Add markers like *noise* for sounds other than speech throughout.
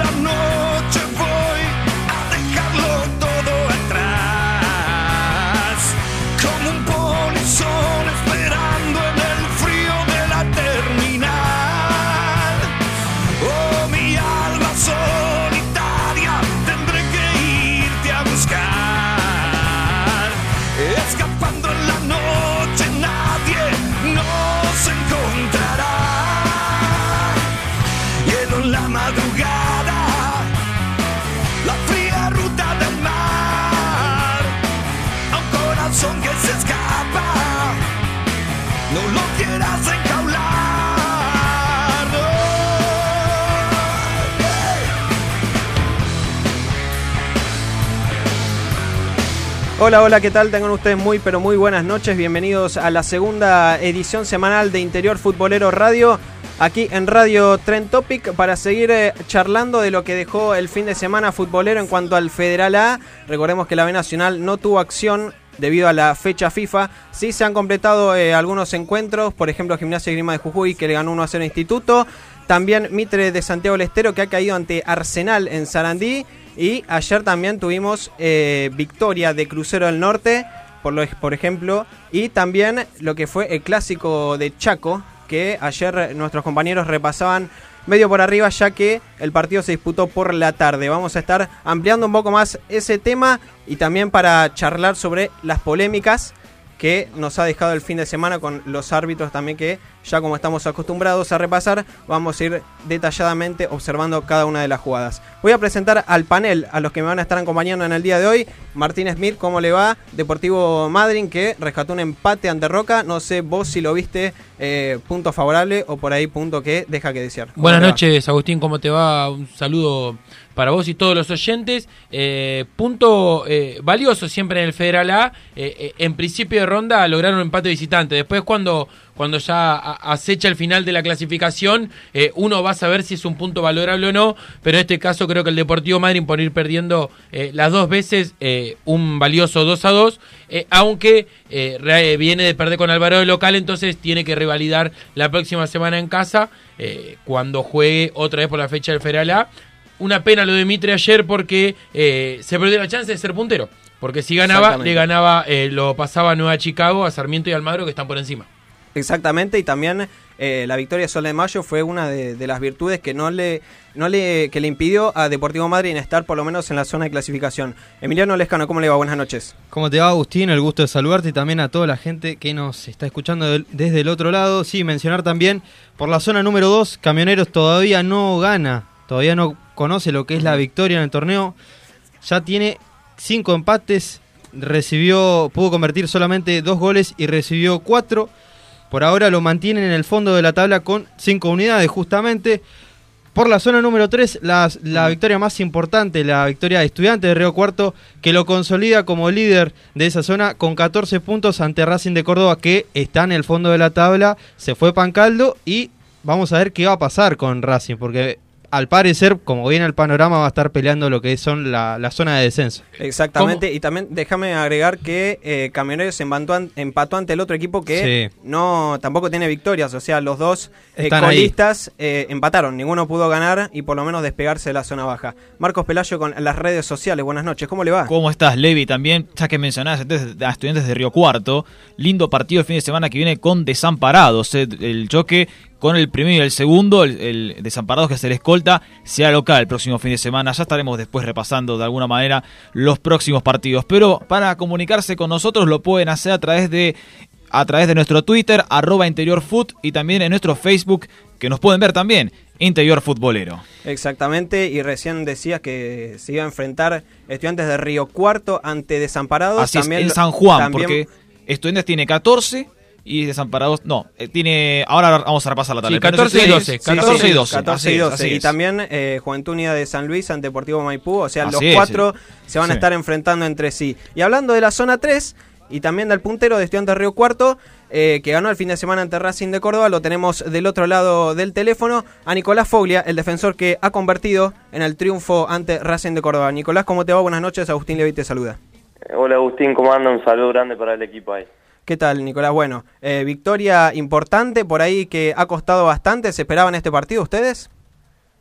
La noche Hola, hola, ¿qué tal? Tengan ustedes muy, pero muy buenas noches. Bienvenidos a la segunda edición semanal de Interior Futbolero Radio. Aquí en Radio Trend Topic para seguir eh, charlando de lo que dejó el fin de semana futbolero en cuanto al Federal A. Recordemos que la B Nacional no tuvo acción debido a la fecha FIFA. Sí se han completado eh, algunos encuentros, por ejemplo Gimnasia y Grima de Jujuy que le ganó 1 a 0 Instituto. También Mitre de Santiago del Estero que ha caído ante Arsenal en Sarandí. Y ayer también tuvimos eh, victoria de Crucero del Norte, por, lo, por ejemplo. Y también lo que fue el clásico de Chaco, que ayer nuestros compañeros repasaban medio por arriba ya que el partido se disputó por la tarde. Vamos a estar ampliando un poco más ese tema y también para charlar sobre las polémicas que nos ha dejado el fin de semana con los árbitros también que ya como estamos acostumbrados a repasar, vamos a ir detalladamente observando cada una de las jugadas. Voy a presentar al panel, a los que me van a estar acompañando en el día de hoy. Martín Smith, ¿cómo le va? Deportivo Madryn, que rescató un empate ante Roca. No sé vos si lo viste eh, punto favorable o por ahí punto que deja que desear. ¿Cómo Buenas va? noches, Agustín, ¿cómo te va? Un saludo para vos y todos los oyentes. Eh, punto eh, valioso siempre en el Federal A. Eh, en principio de ronda lograron un empate visitante. Después cuando, cuando ya acecha el final de la clasificación, eh, uno va a saber si es un punto valorable o no. Pero en este caso creo que el Deportivo Madrid por ir perdiendo eh, las dos veces eh, un valioso 2 a 2. eh, aunque viene de perder con Alvarado de local, entonces tiene que revalidar la próxima semana en casa eh, cuando juegue otra vez por la fecha del Federal A. Una pena lo de Mitre ayer porque eh, se perdió la chance de ser puntero. Porque si ganaba, le ganaba, eh, lo pasaba a Nueva Chicago, a Sarmiento y Almagro que están por encima. Exactamente, y también eh, la victoria de Sol de Mayo fue una de, las virtudes que no le, no le, que le impidió a Deportivo Madrid estar por lo menos en la zona de clasificación. Emiliano Lescano, ¿cómo le va? Buenas noches. ¿Cómo te va, Agustín? El gusto de saludarte y también a toda la gente que nos está escuchando desde el otro lado. Sí, mencionar también por la zona número 2, Camioneros todavía no gana, todavía no conoce lo que es la victoria en el torneo. Ya tiene cinco empates, recibió, pudo convertir solamente dos goles y recibió cuatro. Por ahora lo mantienen en el fondo de la tabla con cinco unidades, justamente. Por la zona número 3, la, la victoria más importante, la victoria de Estudiantes de Río Cuarto, que lo consolida como líder de esa zona con 14 puntos ante Racing de Córdoba, que está en el fondo de la tabla, se fue Pancaldo y vamos a ver qué va a pasar con Racing, porque al parecer, como viene el panorama, va a estar peleando lo que son la, la zona de descenso. Exactamente, y también déjame agregar que eh, Camioneros empató, an- empató ante el otro equipo que Sí. no tampoco tiene victorias, o sea, los dos eh, colistas eh, empataron, ninguno pudo ganar y por lo menos despegarse de la zona baja. Marcos Pelayo con las redes sociales, buenas noches, ¿cómo le va? ¿Cómo estás, Levi? También, ya que mencionabas antes a estudiantes de Río Cuarto, lindo partido el fin de semana que viene con Desamparados. eh, El choque con el primero y el segundo, el, el Desamparados que es el escolta, será local el próximo fin de semana. Ya estaremos después repasando de alguna manera los próximos partidos. Pero para comunicarse con nosotros lo pueden hacer a través de a través de nuestro Twitter, arroba interiorfoot, y también en nuestro Facebook, que nos pueden ver también, interior futbolero. Exactamente, y recién decías que se iba a enfrentar estudiantes de Río Cuarto ante Desamparados. Así es, en San Juan, también- porque Estudiantes tiene 14 y Desamparados, no, eh, tiene, ahora vamos a repasar la tabla. Sí, Pero 14 y Estudiantes- 12, sí, 14 y 12. 14 así y es, 12. así y también eh, Juventud Unida de San Luis ante Deportivo Maipú. O sea, Así los es, cuatro sí. se van a estar enfrentando entre sí. Y hablando de la zona 3 y también del puntero de Estudiantes Río Cuarto, eh, que ganó el fin de semana ante Racing de Córdoba, lo tenemos del otro lado del teléfono a Nicolás Foglia, el defensor que ha convertido en el triunfo ante Racing de Córdoba. Nicolás, ¿cómo te va? Buenas noches. Agustín Levi te saluda. Hola Agustín, ¿cómo anda? Un saludo grande para el equipo ahí. ¿Qué tal, Nicolás? Bueno, eh, victoria importante por ahí que ha costado bastante. ¿Se esperaban este partido ustedes?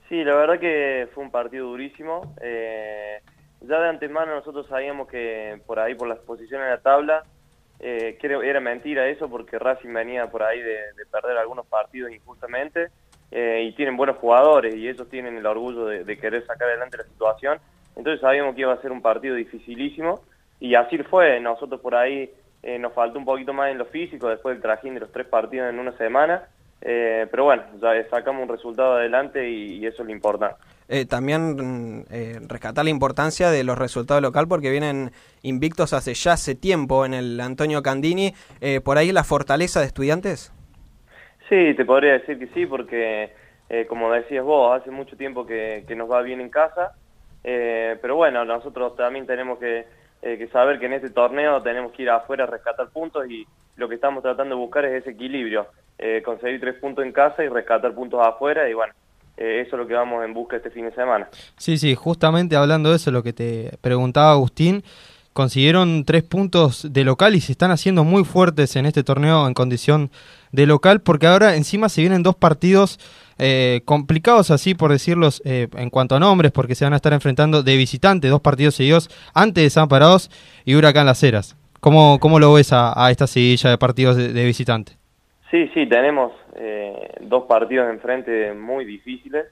Sí, la verdad que fue un partido durísimo. Eh, ya de antemano nosotros sabíamos que por ahí, por las posiciones en la tabla, eh, que era- mentira eso porque Racing venía por ahí de, de perder algunos partidos injustamente eh, y tienen buenos jugadores y ellos tienen el orgullo de, de querer sacar adelante la situación. Entonces sabíamos que iba a ser un partido dificilísimo y así fue. Nosotros por ahí eh, nos faltó un poquito más en lo físico después del trajín de los tres partidos en una semana. Eh, pero bueno, ya sacamos un resultado adelante y, y eso es lo importante. Eh, también mm, eh, rescatar la importancia de los resultados local porque vienen invictos hace ya hace tiempo en el Antonio Candini. Eh, por ahí la fortaleza de estudiantes. Sí, te podría decir que sí, porque eh, como decías vos, hace mucho tiempo que, que nos va bien en casa, eh, pero bueno, nosotros también tenemos que, eh, que saber que en este torneo tenemos que ir afuera a rescatar puntos y lo que estamos tratando de buscar es ese equilibrio, eh, conseguir tres puntos en casa y rescatar puntos afuera y bueno, eh, eso es lo que vamos en busca este fin de semana. Sí, sí, justamente hablando de eso, lo que te preguntaba Agustín, consiguieron tres puntos de local y se están haciendo muy fuertes en este torneo en condición de local, porque ahora encima se vienen dos partidos eh, complicados, así por decirlos, eh, en cuanto a nombres, porque se van a estar enfrentando de visitante, dos partidos seguidos, antes de Desamparados y Huracán Las Heras. ¿Cómo, cómo lo ves a, esta seguilla de partidos de, de visitante? Sí, sí, tenemos eh, dos partidos enfrente muy difíciles.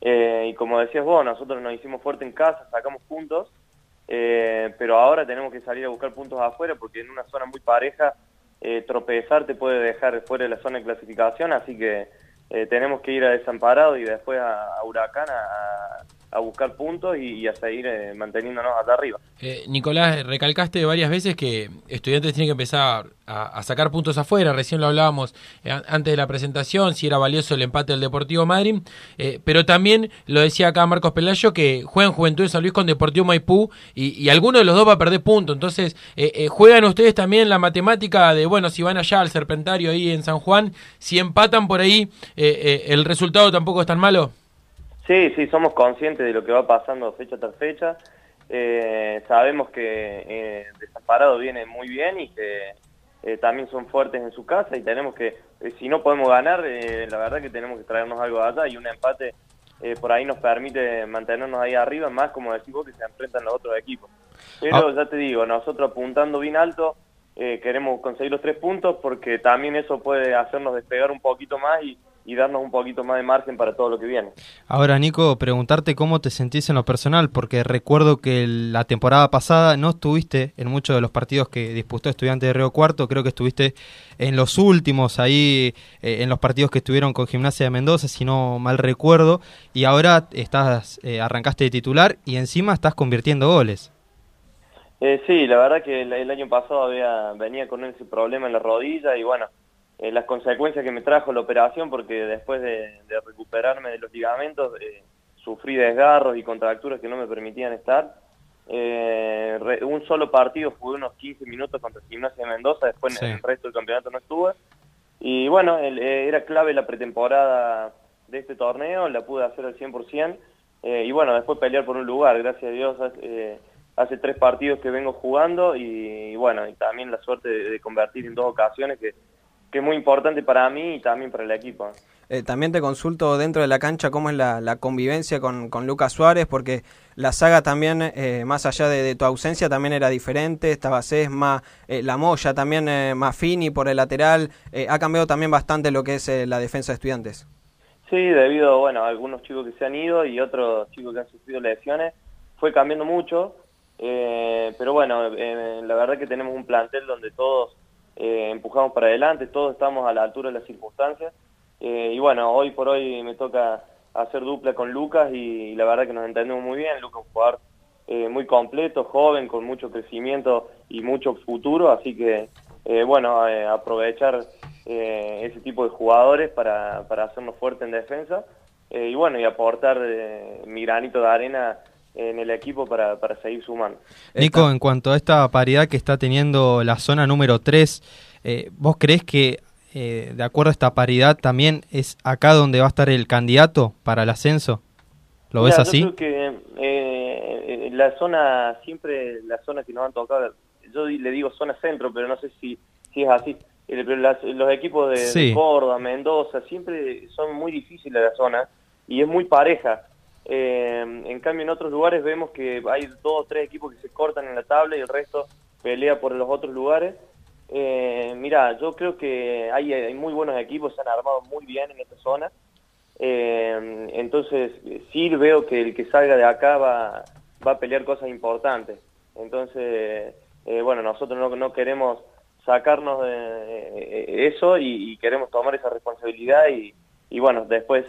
Eh, y como decías vos, nosotros nos hicimos fuerte en casa, sacamos puntos, eh, pero ahora tenemos que salir a buscar puntos afuera porque en una zona muy pareja eh, tropezar te puede dejar fuera de la zona de clasificación, así que eh, tenemos que ir a Desamparado y después a, a Huracán a, a buscar puntos y, y a seguir eh, manteniéndonos allá arriba. Eh, Nicolás, recalcaste varias veces que estudiantes tienen que empezar a, sacar puntos afuera, recién lo hablábamos eh, an- antes de la presentación, si era valioso el empate del Deportivo Madrid, eh, pero también lo decía acá Marcos Pelayo que juegan Juventud de San Luis con Deportivo Maipú y, y alguno de los dos va a perder puntos, entonces eh, juegan ustedes también la matemática de, bueno, si van allá al Serpentario ahí en San Juan, si empatan por ahí, el resultado tampoco es tan malo. Sí, sí, somos conscientes de lo que va pasando fecha tras fecha. Eh, sabemos que eh, Desamparado viene muy bien y que eh, también son fuertes en su casa y tenemos que, eh, si no podemos ganar, eh, la verdad que tenemos que traernos algo de allá y un empate por ahí nos permite mantenernos ahí arriba, más como decís vos que se enfrentan los otros equipos. Pero ya te digo, nosotros apuntando bien alto, eh, queremos conseguir los tres puntos porque también eso puede hacernos despegar un poquito más y, y darnos un poquito más de margen para todo lo que viene. Ahora, Nico, preguntarte cómo te sentís en lo personal, porque recuerdo que la temporada pasada no estuviste en muchos de los partidos que disputó Estudiante de Río Cuarto, creo que estuviste en los últimos, ahí eh, en los partidos que estuvieron con Gimnasia de Mendoza, si no mal recuerdo, y ahora estás eh, arrancaste de titular y encima estás convirtiendo goles. Eh, sí, la verdad que el, el año pasado había, venía con ese problema en la rodilla y bueno, eh, las consecuencias que me trajo la operación, porque después de, de recuperarme de los ligamentos, eh, sufrí desgarros y contracturas que no me permitían estar. Eh, re- un solo partido jugué unos 15 minutos contra Gimnasia de Mendoza, después Sí. en el resto del campeonato no estuve. Y bueno, el- eh, era clave la pretemporada de este torneo, la pude hacer al 100%. eh, y bueno, después pelear por un lugar, gracias a Dios. eh, hace tres partidos que vengo jugando y, y bueno, y también la suerte de, de convertir en dos ocasiones que, que es muy importante para mí y también para el equipo. ¿eh? También te consulto dentro de la cancha cómo es la, la convivencia con, con Lucas Suárez, porque la saga también, eh, más allá de, de tu ausencia, también era diferente. Estaba Sesma, eh, la Moya también eh, más fini por el lateral. Eh, ha cambiado también bastante lo que es eh, la defensa de estudiantes. Sí, debido bueno, a algunos chicos que se han ido y otros chicos que han sufrido lesiones, fue cambiando mucho. eh, pero bueno, eh, la verdad que tenemos un plantel donde todos eh, empujamos para adelante, todos estamos a la altura de las circunstancias. eh, y bueno, hoy por hoy me toca hacer dupla con Lucas y, la verdad que nos entendemos muy bien. Lucas es un jugador eh, muy completo, joven, con mucho crecimiento y mucho futuro, así que bueno, aprovechar ese tipo de jugadores para, para hacernos fuerte en defensa y bueno, y aportar mi granito de arena en el equipo para, para seguir sumando. Nico, en cuanto a esta paridad que está teniendo la zona número 3, ¿vos crees que eh, de acuerdo a esta paridad, también es acá donde va a estar el candidato para el ascenso. ¿Lo ves así? Yo creo que eh, la zona, siempre la zona que nos han tocado, yo le digo zona centro, pero no sé si, si es así. los equipos de, Córdoba, Mendoza, siempre son muy difíciles la zona y es muy pareja. Eh, en cambio, en otros lugares vemos que hay dos o tres equipos que se cortan en la tabla y el resto pelea por los otros lugares. Eh, mira, yo creo que hay, muy buenos equipos, se han armado muy bien en esta zona. Eh, entonces, sí veo que el que salga de acá va, va a pelear cosas importantes. Entonces, eh, bueno, nosotros no, no queremos sacarnos de eh, eso y, queremos tomar esa responsabilidad y, y bueno, después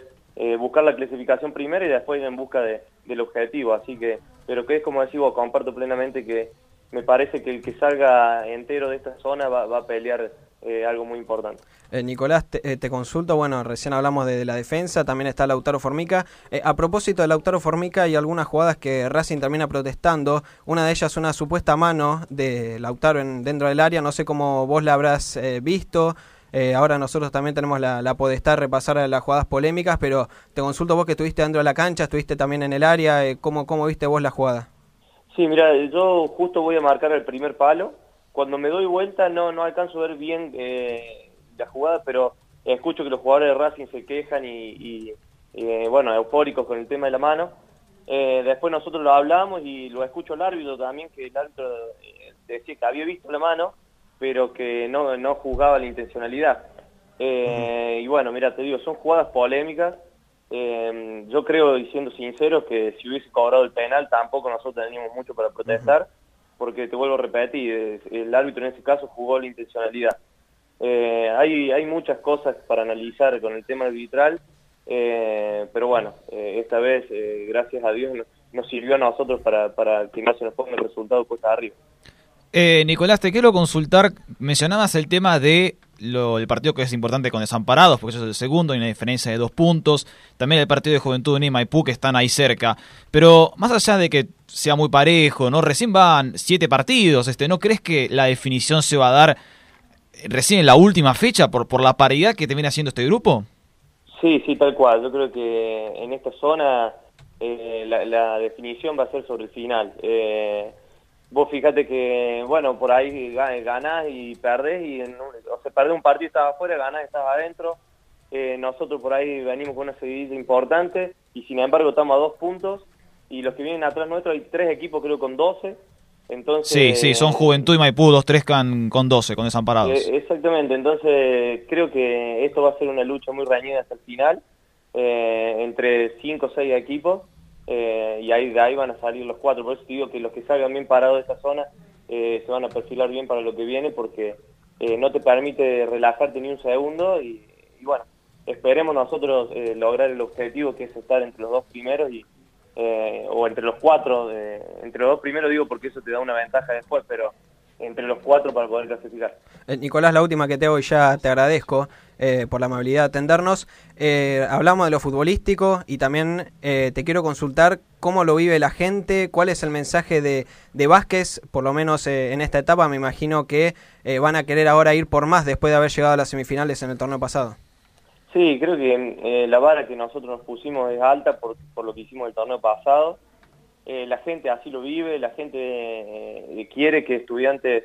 buscar la clasificación primero y después ir en busca de, del objetivo. Así que, pero que es como decís vos, comparto plenamente que me parece que el que salga entero de esta zona va, a pelear eh, algo muy importante. Eh, Nicolás, eh, te, consulto, bueno, recién hablamos de, la defensa, también está Lautaro Formica. a propósito de Lautaro Formica, hay algunas jugadas que Racing termina protestando. Una de ellas, una supuesta mano de Lautaro en, dentro del área, no sé cómo vos la habrás visto. Ahora nosotros también tenemos la, la podestad de repasar las jugadas polémicas, pero te consulto vos que estuviste dentro de la cancha, estuviste también en el área, ¿cómo, ¿cómo viste vos la jugada? Sí, mira, yo justo voy a marcar el primer palo. Cuando me doy vuelta no, no alcanzo a ver bien eh, la jugada, pero escucho que los jugadores de Racing se quejan y, eh, bueno, eufóricos con el tema de la mano. Eh, después nosotros lo hablamos y lo escucho el árbitro también, que el árbitro decía que había visto la mano, pero que no, no juzgaba la intencionalidad. Y bueno, mira, te digo, son jugadas polémicas eh, yo creo, y siendo sincero, que si hubiese cobrado el penal tampoco nosotros teníamos mucho para protestar, porque te vuelvo a repetir, el árbitro en ese caso jugó la intencionalidad. Eh, hay, hay muchas cosas para analizar con el tema arbitral, eh, pero bueno, eh, esta vez, eh, gracias a Dios, nos, sirvió a nosotros para, para que no se nos ponga el resultado puesta arriba. Eh, Nicolás, te quiero consultar, mencionabas el tema de lo, el partido que es importante con Desamparados, porque eso es el segundo, hay una diferencia de dos puntos, también el partido de Juventud de Maipú, que están ahí cerca, pero más allá de que sea muy parejo, ¿no? Recién van siete partidos, este, ¿no crees que la definición se va a dar recién en la última fecha por, por la paridad que te viene haciendo este grupo? Sí, sí, tal cual, yo creo que en esta zona eh, la, la, definición va a ser sobre el final. Eh, vos fíjate que, bueno, por ahí ganás y perdés, y o sea, perdés un partido estaba afuera, ganás estaba adentro. Eh, nosotros por ahí venimos con una seguidilla importante y sin embargo estamos a dos puntos y los que vienen atrás nuestro hay tres equipos creo con 12. Entonces, sí, sí, son Juventud y Maipú, dos, tres con, con 12, con desamparados. Eh, exactamente, entonces creo que esto va a ser una lucha muy reñida hasta el final, eh, entre cinco o seis equipos eh, y ahí de ahí van a salir los cuatro. Por eso te digo que los que salgan bien parados de esta zona eh, se van a perfilar bien para lo que viene porque eh, no te permite relajarte ni un segundo y, bueno, esperemos nosotros lograr el objetivo que es estar entre los dos primeros y o entre los cuatro, entre los dos primeros digo porque eso te da una ventaja después, pero entre los cuatro para poder clasificar. Eh, Nicolás, la última que te hago y ya te agradezco eh, por la amabilidad de atendernos. Eh, hablamos de lo futbolístico y también te quiero consultar cómo lo vive la gente, cuál es el mensaje de, de Vázquez, por lo menos en esta etapa. Me imagino que van a querer ahora ir por más después de haber llegado a las semifinales en el torneo pasado. Sí, creo que la vara que nosotros nos pusimos es alta por, por lo que hicimos el torneo pasado. Eh, la gente así lo vive, la gente eh, quiere que estudiantes...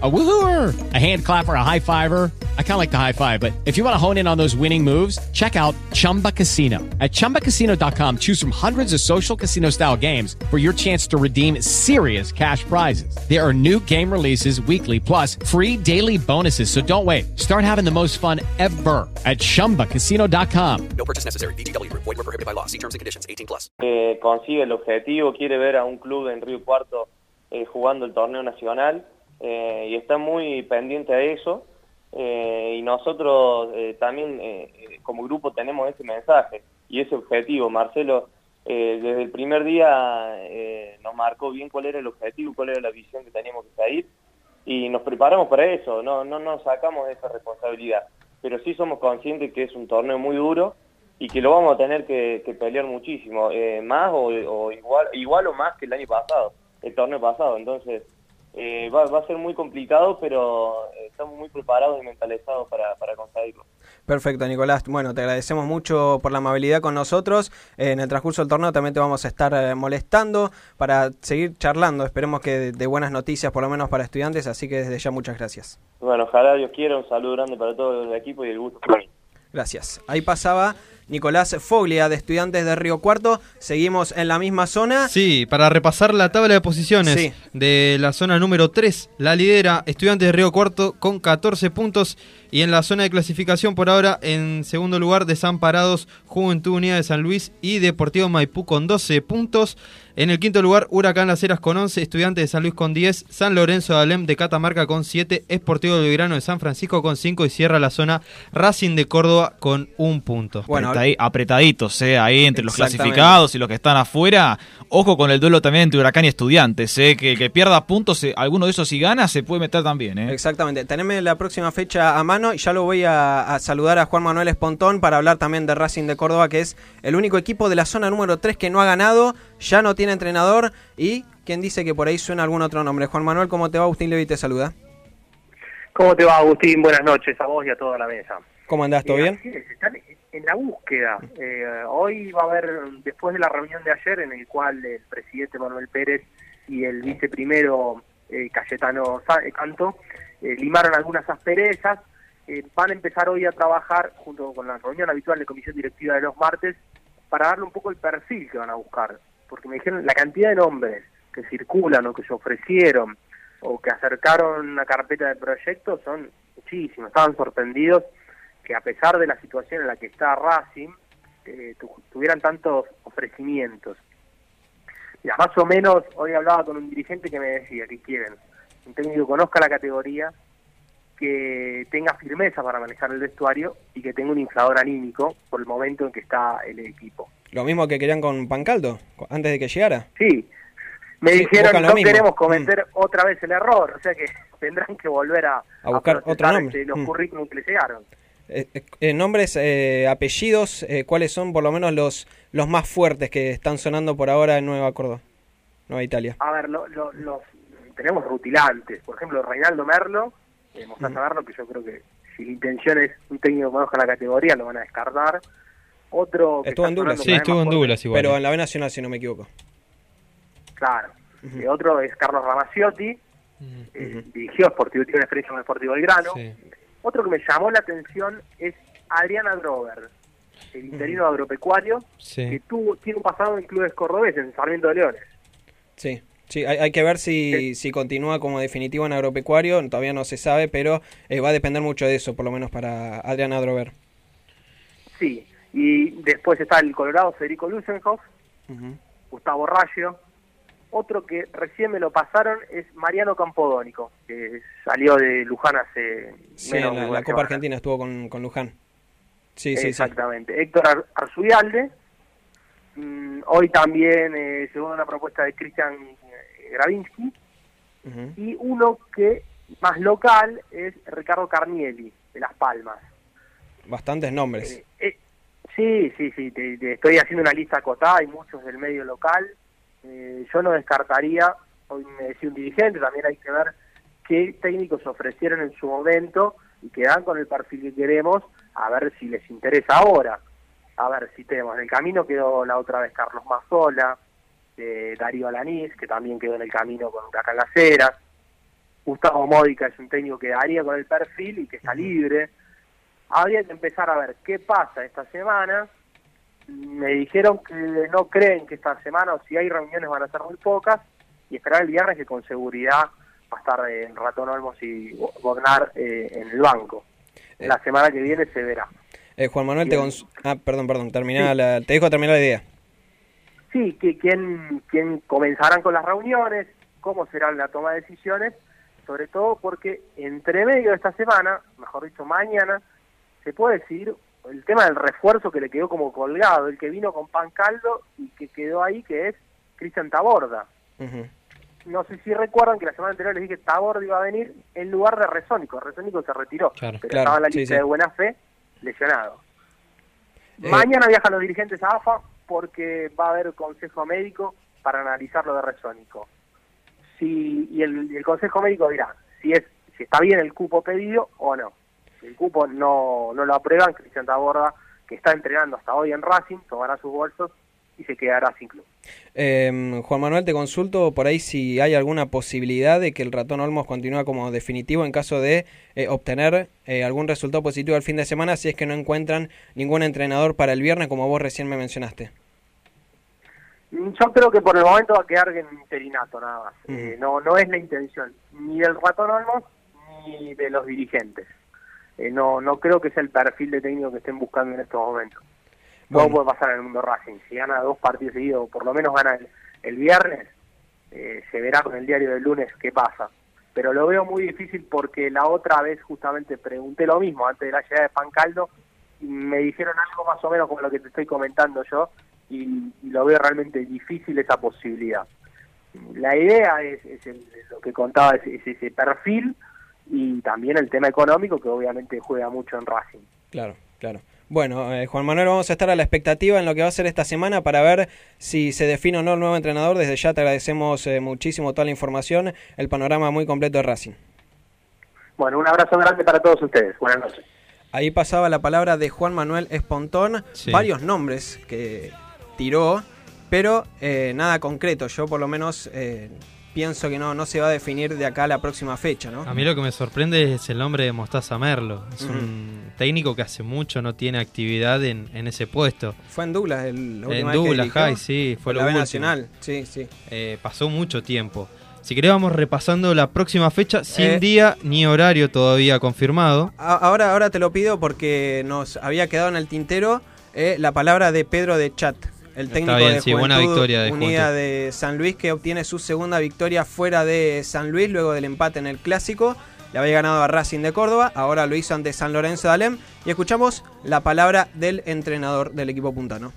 A woohooer, a hand clapper, a high fiver. I kind of like the high five, but if you want to hone in on those winning moves, check out Chumba Casino. At chumbacasino.com, choose from hundreds of social casino style games for your chance to redeem serious cash prizes. There are new game releases weekly, plus free daily bonuses. So don't wait. Start having the most fun ever at chumbacasino.com. No purchase necessary. BGW. Void were prohibited by law. See terms and conditions. 18 plus. eh, consigue el objetivo, quiere ver a un club en Río Cuarto eh, jugando el torneo nacional eh, y está muy pendiente a eso. eh, y nosotros eh, también eh, eh, como grupo tenemos ese mensaje y ese objetivo. Marcelo eh, desde el primer día nos marcó bien cuál era el objetivo, cuál era la visión que teníamos que seguir y nos preparamos para eso, no, no nos sacamos de esa responsabilidad, pero sí somos conscientes que es un torneo muy duro y que lo vamos a tener que, pelear muchísimo, más o, o igual, igual o más que el año pasado, el torneo pasado, entonces eh, va, va a ser muy complicado, pero eh, estamos muy preparados y mentalizados para, para conseguirlo. Perfecto, Nicolás. Bueno, te agradecemos mucho por la amabilidad con nosotros. Eh, en el transcurso del torneo también te vamos a estar eh, molestando para seguir charlando. Esperemos que de, de buenas noticias, por lo menos para estudiantes. Así que desde ya muchas gracias. Bueno, ojalá Dios quiera, un saludo grande para todo el equipo y el gusto. Gracias. Ahí pasaba Nicolás Foglia de Estudiantes de Río Cuarto. Seguimos en la misma zona. Sí, para repasar la tabla de posiciones Sí. de la zona número 3, la lidera Estudiantes de Río Cuarto con 14 puntos y en la zona de clasificación por ahora en segundo lugar Desamparados, Juventud Unida de San Luis y Deportivo Maipú con 12 puntos. En el quinto lugar Huracán Las Heras con 11, Estudiantes de San Luis con 10, San Lorenzo de Alem de Catamarca con 7, Esportivo de Belgrano de San Francisco con 5 y cierra la zona Racing de Córdoba con un punto. Bueno, Apretadi- apretaditos, eh, ahí entre los clasificados y los que están afuera. Ojo con el duelo también entre Huracán y Estudiantes, eh, que que pierda puntos, eh, alguno de esos si gana, se puede meter también. Eh. Exactamente. Teneme la próxima fecha a mano y ya lo voy a, a saludar a Juan Manuel Espontón para hablar también de Racing de Córdoba, que es el único equipo de la zona número 3 que no ha ganado, ya no tiene entrenador y quien dice que por ahí suena algún otro nombre. Juan Manuel, ¿cómo te va? Agustín Levi te saluda. ¿Cómo te va, Agustín? Buenas noches a vos y a toda la mesa. ¿Cómo andás? ¿Todo Eh, bien? En la búsqueda. Eh, hoy va a haber, después de la reunión de ayer, en el cual el presidente Manuel Pérez y el viceprimero eh, Cayetano eh, Canto eh, limaron algunas asperezas, eh, van a empezar hoy a trabajar, junto con la reunión habitual de comisión directiva de los martes, para darle un poco el perfil que van a buscar. Porque me dijeron la cantidad de nombres que circulan o que se ofrecieron o que acercaron una carpeta de proyectos son muchísimos. Estaban sorprendidos que a pesar de la situación en la que está Racing, eh, tu- tuvieran tantos ofrecimientos. Mira, más o menos, hoy hablaba con un dirigente que me decía que quieren un técnico que conozca la categoría, que tenga firmeza para manejar el vestuario y que tenga un inflador anímico por el momento en que está el equipo. Lo mismo que querían con Pancaldo, antes de que llegara. Sí, me Sí, dijeron no mismo. queremos cometer otra vez el error, o sea que *laughs* tendrán que volver a, A buscar procesar, otro nombre. este, los Mm. currículums que le llegaron. Eh, eh, eh, nombres, eh, apellidos, eh, ¿cuáles son por lo menos los, los más fuertes que están sonando por ahora en Nueva Córdoba, Nueva Italia? A ver, lo- lo- los tenemos rutilantes. Por ejemplo, Reinaldo Merlo, eh, Mostaza Merlo, que yo creo que si la intención es un técnico que conozca la categoría, lo van a descartar. Otro que Estuvo en Douglas. sonando Sí, estuvo en fuerte- Douglas igual. Pero en la B Nacional, si no me equivoco. Claro. Eh, otro es Carlos Ramaciotti, eh, dirigió Sportivo, tiene una experiencia con el Sportivo Belgrano. Sí. Otro que me llamó la atención es Adriana Drover, el interino agropecuario, Sí. que tuvo, tiene un pasado en clubes cordobeses, en Sarmiento de Leones. Sí, sí, hay, hay que ver si, si continúa como definitivo en agropecuario, todavía no se sabe, pero eh, va a depender mucho de eso, por lo menos para Adrián Adrover. Sí, y después está el Colorado Federico Lusenhoff, Gustavo Rayo. Otro que recién me lo pasaron es Mariano Campodónico, que salió de Luján hace Sí, menos en de la, Copa. Argentina estuvo con, con Luján. Sí, sí, sí. Exactamente. Héctor Ar- Arzuyalde. Mm, hoy también, eh, según una propuesta de Cristian eh, Gravinsky. Y uno que más local es Ricardo Carnielli, de Las Palmas. Bastantes nombres. Eh, sí, sí, sí, te, te estoy haciendo una lista acotada, hay muchos del medio local. Eh, yo no descartaría, hoy me decía un dirigente, también hay que ver qué técnicos ofrecieron en su momento y que dan con el perfil que queremos, a ver si les interesa ahora. A ver si tenemos. En el camino quedó la otra vez Carlos Mazzola, eh, Darío Alanís, que también quedó en el camino con Huracán Las Heras. Gustavo Módica es un técnico que daría con el perfil y que está libre. Habría que empezar a ver qué pasa esta semana. Me dijeron que no creen que esta semana, o si hay reuniones, van a ser muy pocas, y esperar el viernes que con seguridad va a estar en Ratón Olmos y Bognar eh, en el banco. La semana que viene se verá. Eh, Juan Manuel, te ah, perdón, perdón, Sí. la- te dejo terminar la idea. Sí, que quién, quién comenzarán con las reuniones, cómo será la toma de decisiones, sobre todo porque entre medio de esta semana, mejor dicho mañana, se puede decidir el tema del refuerzo que le quedó como colgado, el que vino con pan caldo y que quedó ahí, que es Cristian Taborda. No sé si recuerdan que la semana anterior les dije que Taborda iba a venir en lugar de Resónico. Resónico se retiró, Claro, pero claro, estaba en la lista sí. de buena fe, lesionado. Eh, Mañana viajan los dirigentes a AFA porque va a haber consejo médico para analizar lo de Resónico. Si, y el, y el consejo médico dirá si es si está bien el cupo pedido o no. El cupo no, no lo aprueban, Cristian Taborda, que está entrenando hasta hoy en Racing, tomará sus bolsos y se quedará sin club. Eh, Juan Manuel, te consulto por ahí si hay alguna posibilidad de que el ratón Olmos continúe como definitivo en caso de eh, obtener eh, algún resultado positivo el fin de semana, si es que no encuentran ningún entrenador para el viernes, como vos recién me mencionaste. Yo creo que por el momento va a quedar en interinato nada más. Eh, no, no es la intención ni del ratón Olmos ni de los dirigentes. Eh, no, no creo que sea el perfil de técnico que estén buscando en estos momentos. Todo Bueno. puede pasar en el mundo Racing. Si gana dos partidos seguidos, o por lo menos gana el, el viernes, eh, se verá con el diario del lunes qué pasa. Pero lo veo muy difícil porque la otra vez justamente pregunté lo mismo antes de la llegada de Pancaldo y me dijeron algo más o menos como lo que te estoy comentando yo y, y lo veo realmente difícil esa posibilidad. La idea es, es el- lo que contaba, es, es ese perfil y también el tema económico que obviamente juega mucho en Racing. Claro, claro. Bueno, eh, Juan Manuel, vamos a estar a la expectativa en lo que va a ser esta semana para ver si se define o no el nuevo entrenador. Desde ya te agradecemos eh, muchísimo toda la información, el panorama muy completo de Racing. Bueno, un abrazo grande para todos ustedes. Buenas noches. Ahí pasaba la palabra de Juan Manuel Espontón, Sí. varios nombres que tiró, pero eh, nada concreto. Yo por lo menos eh, pienso que no, no se va a definir de acá a la próxima fecha, ¿no? A mí lo que me sorprende es el nombre de Mostaza Merlo. Es un técnico que hace mucho no tiene actividad en, en ese puesto. Fue en Douglas, el, En vez Douglas. High, sí, fue la lo. Nacional, sí, sí. Eh, pasó mucho tiempo. Si querés vamos repasando la próxima fecha, sin Eh. día ni horario todavía confirmado. Ahora, ahora te lo pido porque nos había quedado en el tintero eh, la palabra de Pedro de Chat, el técnico bien, de sí, buena Juventud victoria de Unida Juventud. de San Luis que obtiene su segunda victoria fuera de San Luis luego del empate en el clásico. Le había ganado a Racing de Córdoba, ahora lo hizo ante San Lorenzo de Alem y escuchamos la palabra del entrenador del equipo puntano.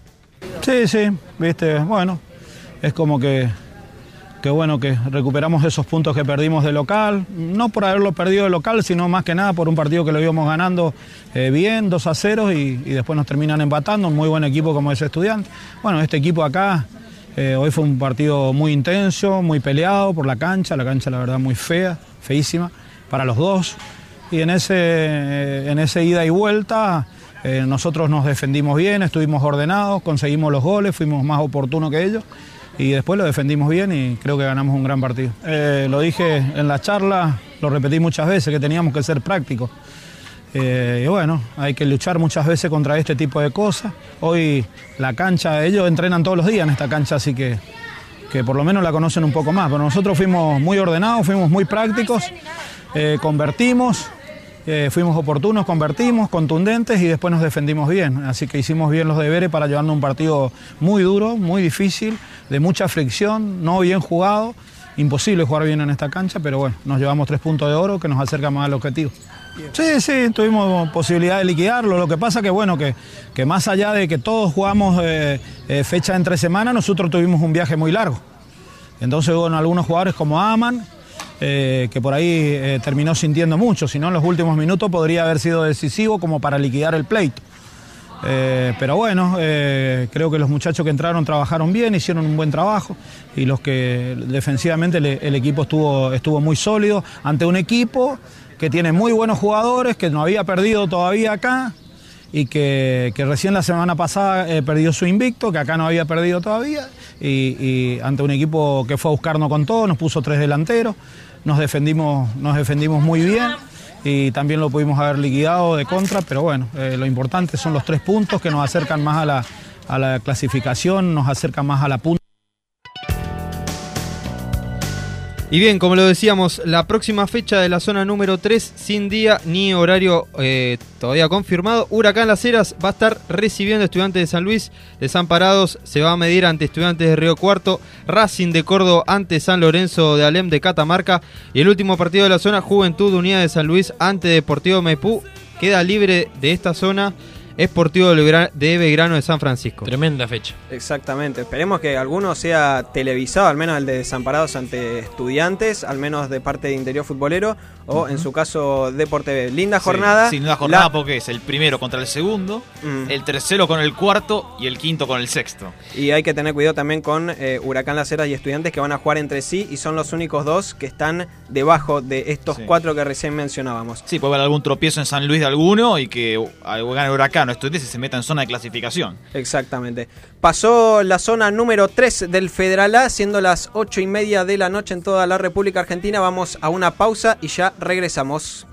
Sí, sí, viste, bueno, es como que, que bueno que recuperamos esos puntos que perdimos de local, no por haberlo perdido de local, sino más que nada por un partido que lo íbamos ganando eh, bien, 2 a 0 y, después nos terminan empatando, un muy buen equipo como ese estudiante. Bueno, este equipo acá eh, hoy fue un partido muy intenso, muy peleado por la cancha, la cancha la verdad muy fea, feísima para los dos. Y en ese, en ese ida y vuelta eh, nosotros nos defendimos bien, estuvimos ordenados, conseguimos los goles, fuimos más oportunos que ellos y después lo defendimos bien y creo que ganamos un gran partido. Eh, lo dije en la charla, lo repetí muchas veces, que teníamos que ser prácticos. Eh, y bueno, hay que luchar muchas veces contra este tipo de cosas. Hoy la cancha, ellos entrenan todos los días en esta cancha, así que, que por lo menos la conocen un poco más. Pero nosotros fuimos muy ordenados, fuimos muy prácticos, eh, convertimos, eh, fuimos oportunos, convertimos, contundentes y después nos defendimos bien. Así que hicimos bien los deberes para llevarnos un partido muy duro, muy difícil, de mucha fricción, no bien jugado. Imposible jugar bien en esta cancha, pero bueno, nos llevamos tres puntos de oro que nos acerca más al objetivo. Sí, sí, tuvimos posibilidad de liquidarlo. Lo que pasa que, bueno, que, que más allá de que todos jugamos eh, eh, fecha entre semana, nosotros tuvimos un viaje muy largo. Entonces, bueno, algunos jugadores como Aman, eh, que por ahí eh, terminó sintiendo mucho, si no en los últimos minutos podría haber sido decisivo como para liquidar el pleito. Eh, pero bueno, creo que los muchachos que entraron trabajaron bien, hicieron un buen trabajo y los que defensivamente el equipo estuvo, estuvo muy sólido ante un equipo que tiene muy buenos jugadores, que no había perdido todavía acá y que, recién la semana pasada perdió su invicto, que acá no había perdido todavía y ante un equipo que fue a buscarnos con todo, nos puso tres delanteros. Nos defendimos, nos defendimos muy bien y también lo pudimos haber liquidado de contra, pero bueno, eh, lo importante son los tres puntos que nos acercan más a la, a la clasificación, nos acercan más a la punta. Y bien, como lo decíamos, la próxima fecha de la zona número 3, sin día ni horario eh, todavía confirmado, Huracán Las Heras va a estar recibiendo estudiantes de San Luis, Desamparados se va a medir ante estudiantes de Río Cuarto, Racing de Córdoba ante San Lorenzo de Alem de Catamarca y el último partido de la zona, Juventud Unida de San Luis ante Deportivo Maipú, queda libre de esta zona. Esportivo de Belgrano de San Francisco. Tremenda fecha. Exactamente. Esperemos que alguno sea televisado, al menos el de Desamparados ante estudiantes, al menos de parte de Interior Futbolero, o en su caso Deporte B. Linda jornada. Sí, linda jornada porque es el primero contra el segundo, Mm. el tercero con el cuarto y el quinto con el sexto. Y hay que tener cuidado también con eh, Huracán Las Heras y Estudiantes que van a jugar entre sí y son los únicos dos que están debajo de estos cuatro que recién mencionábamos. Sí, puede haber algún tropiezo en San Luis de alguno y que uh, gane Huracán o Estudiantes y se meta en zona de clasificación. Exactamente. Pasó la zona número 3 del Federal A, siendo las 8 y media de la noche en toda la República Argentina. Vamos a una pausa y ya regresamos.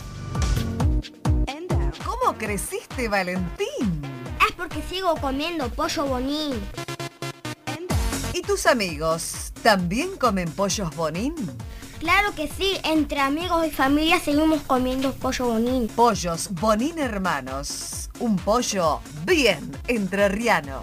¿Cómo creciste, Valentín? Es porque sigo comiendo pollo bonín. ¿Y tus amigos también comen pollos bonín? Claro que sí, entre amigos y familia seguimos comiendo pollo bonín. Pollos bonín hermanos. Un pollo bien entrerriano.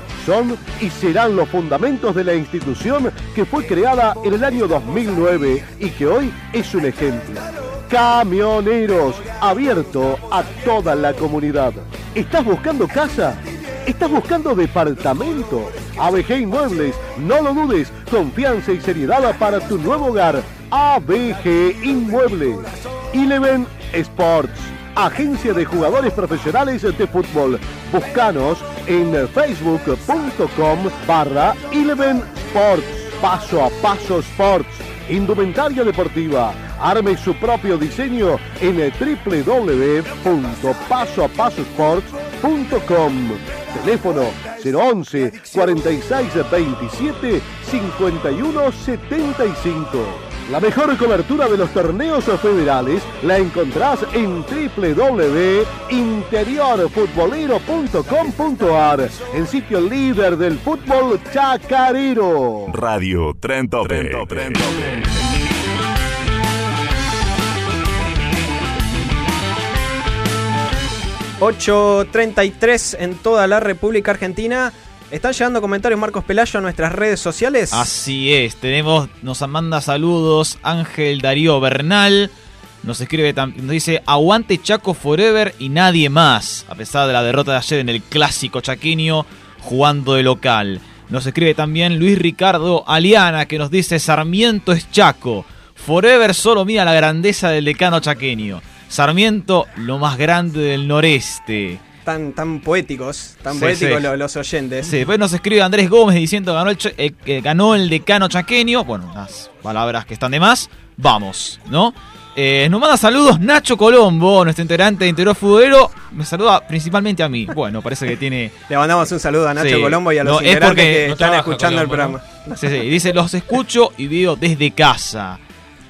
son y serán los fundamentos de la institución que fue creada en el año 2009 y que hoy es un ejemplo. Camioneros, abierto a toda la comunidad. ¿Estás buscando casa? ¿Estás buscando departamento? ABG Inmuebles, no lo dudes, confianza y seriedad para tu nuevo hogar. ABG Inmuebles. Eleven Sports, agencia de jugadores profesionales de fútbol. Búscanos en facebook.com barra Eleven Sports. Paso a paso Sports. Indumentaria deportiva. Arme su propio diseño en www.pasoapasosports.com. Teléfono 011 46 27 51 75. La mejor cobertura de los torneos federales la encontrás en www.interiorfutbolero.com.ar, el sitio líder del fútbol chacarero. Radio Trento. 8.33 en toda la República Argentina. ¿Están llegando comentarios, Marcos Pelayo, a nuestras redes sociales? Así es, tenemos, nos manda saludos Ángel Darío Bernal, nos escribe, nos dice, aguante Chaco Forever y nadie más, a pesar de la derrota de ayer en el clásico chaqueño, jugando de local. Nos escribe también Luis Ricardo Aliana, que nos dice, Sarmiento es Chaco, Forever solo mira la grandeza del decano chaqueño, Sarmiento lo más grande del noreste. Tan, tan poéticos, tan Sí, poéticos sí. los oyentes. Sí, después nos escribe Andrés Gómez diciendo ganó el, eh, que ganó el decano chaqueño. Bueno, unas palabras que están de más. Vamos, ¿no? Eh, nos manda saludos Nacho Colombo, nuestro integrante de Interior Futbolero. Me saluda principalmente a mí. Bueno, parece que tiene. *laughs* Le mandamos un saludo a Nacho Sí. Colombo y a los No, es integrantes porque que no están escuchando Colombo, el programa. Sí, sí. Dice: Los escucho y veo desde casa.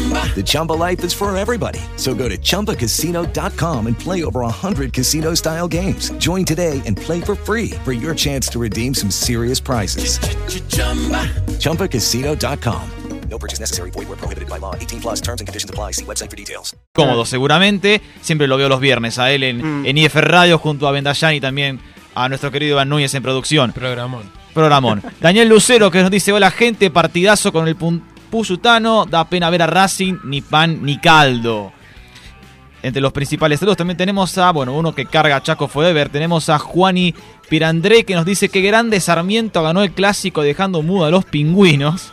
The Chumba life is for everybody. So go to ChumbaCasino.com and play over 100 casino-style games. Join today and play for free for your chance to redeem some serious prizes. ChumbaCasino.com. No purchase necessary. Void were prohibited by law. 18 plus terms and conditions apply. See website for details. Cómodo, seguramente. Siempre lo veo los viernes a él en, en IF Radio junto a Bendayán y también a nuestro querido Iván Núñez en producción. Programón. Programón. Daniel Lucero que nos dice: Hola, gente, partidazo con el Pun- Pusutano. Da pena ver a Racing, ni pan ni caldo. Entre los principales saludos también tenemos a, bueno, uno que carga a Chaco Forever. Tenemos a Juani Pirandré que nos dice que grande Sarmiento ganó el clásico dejando mudo a los pingüinos.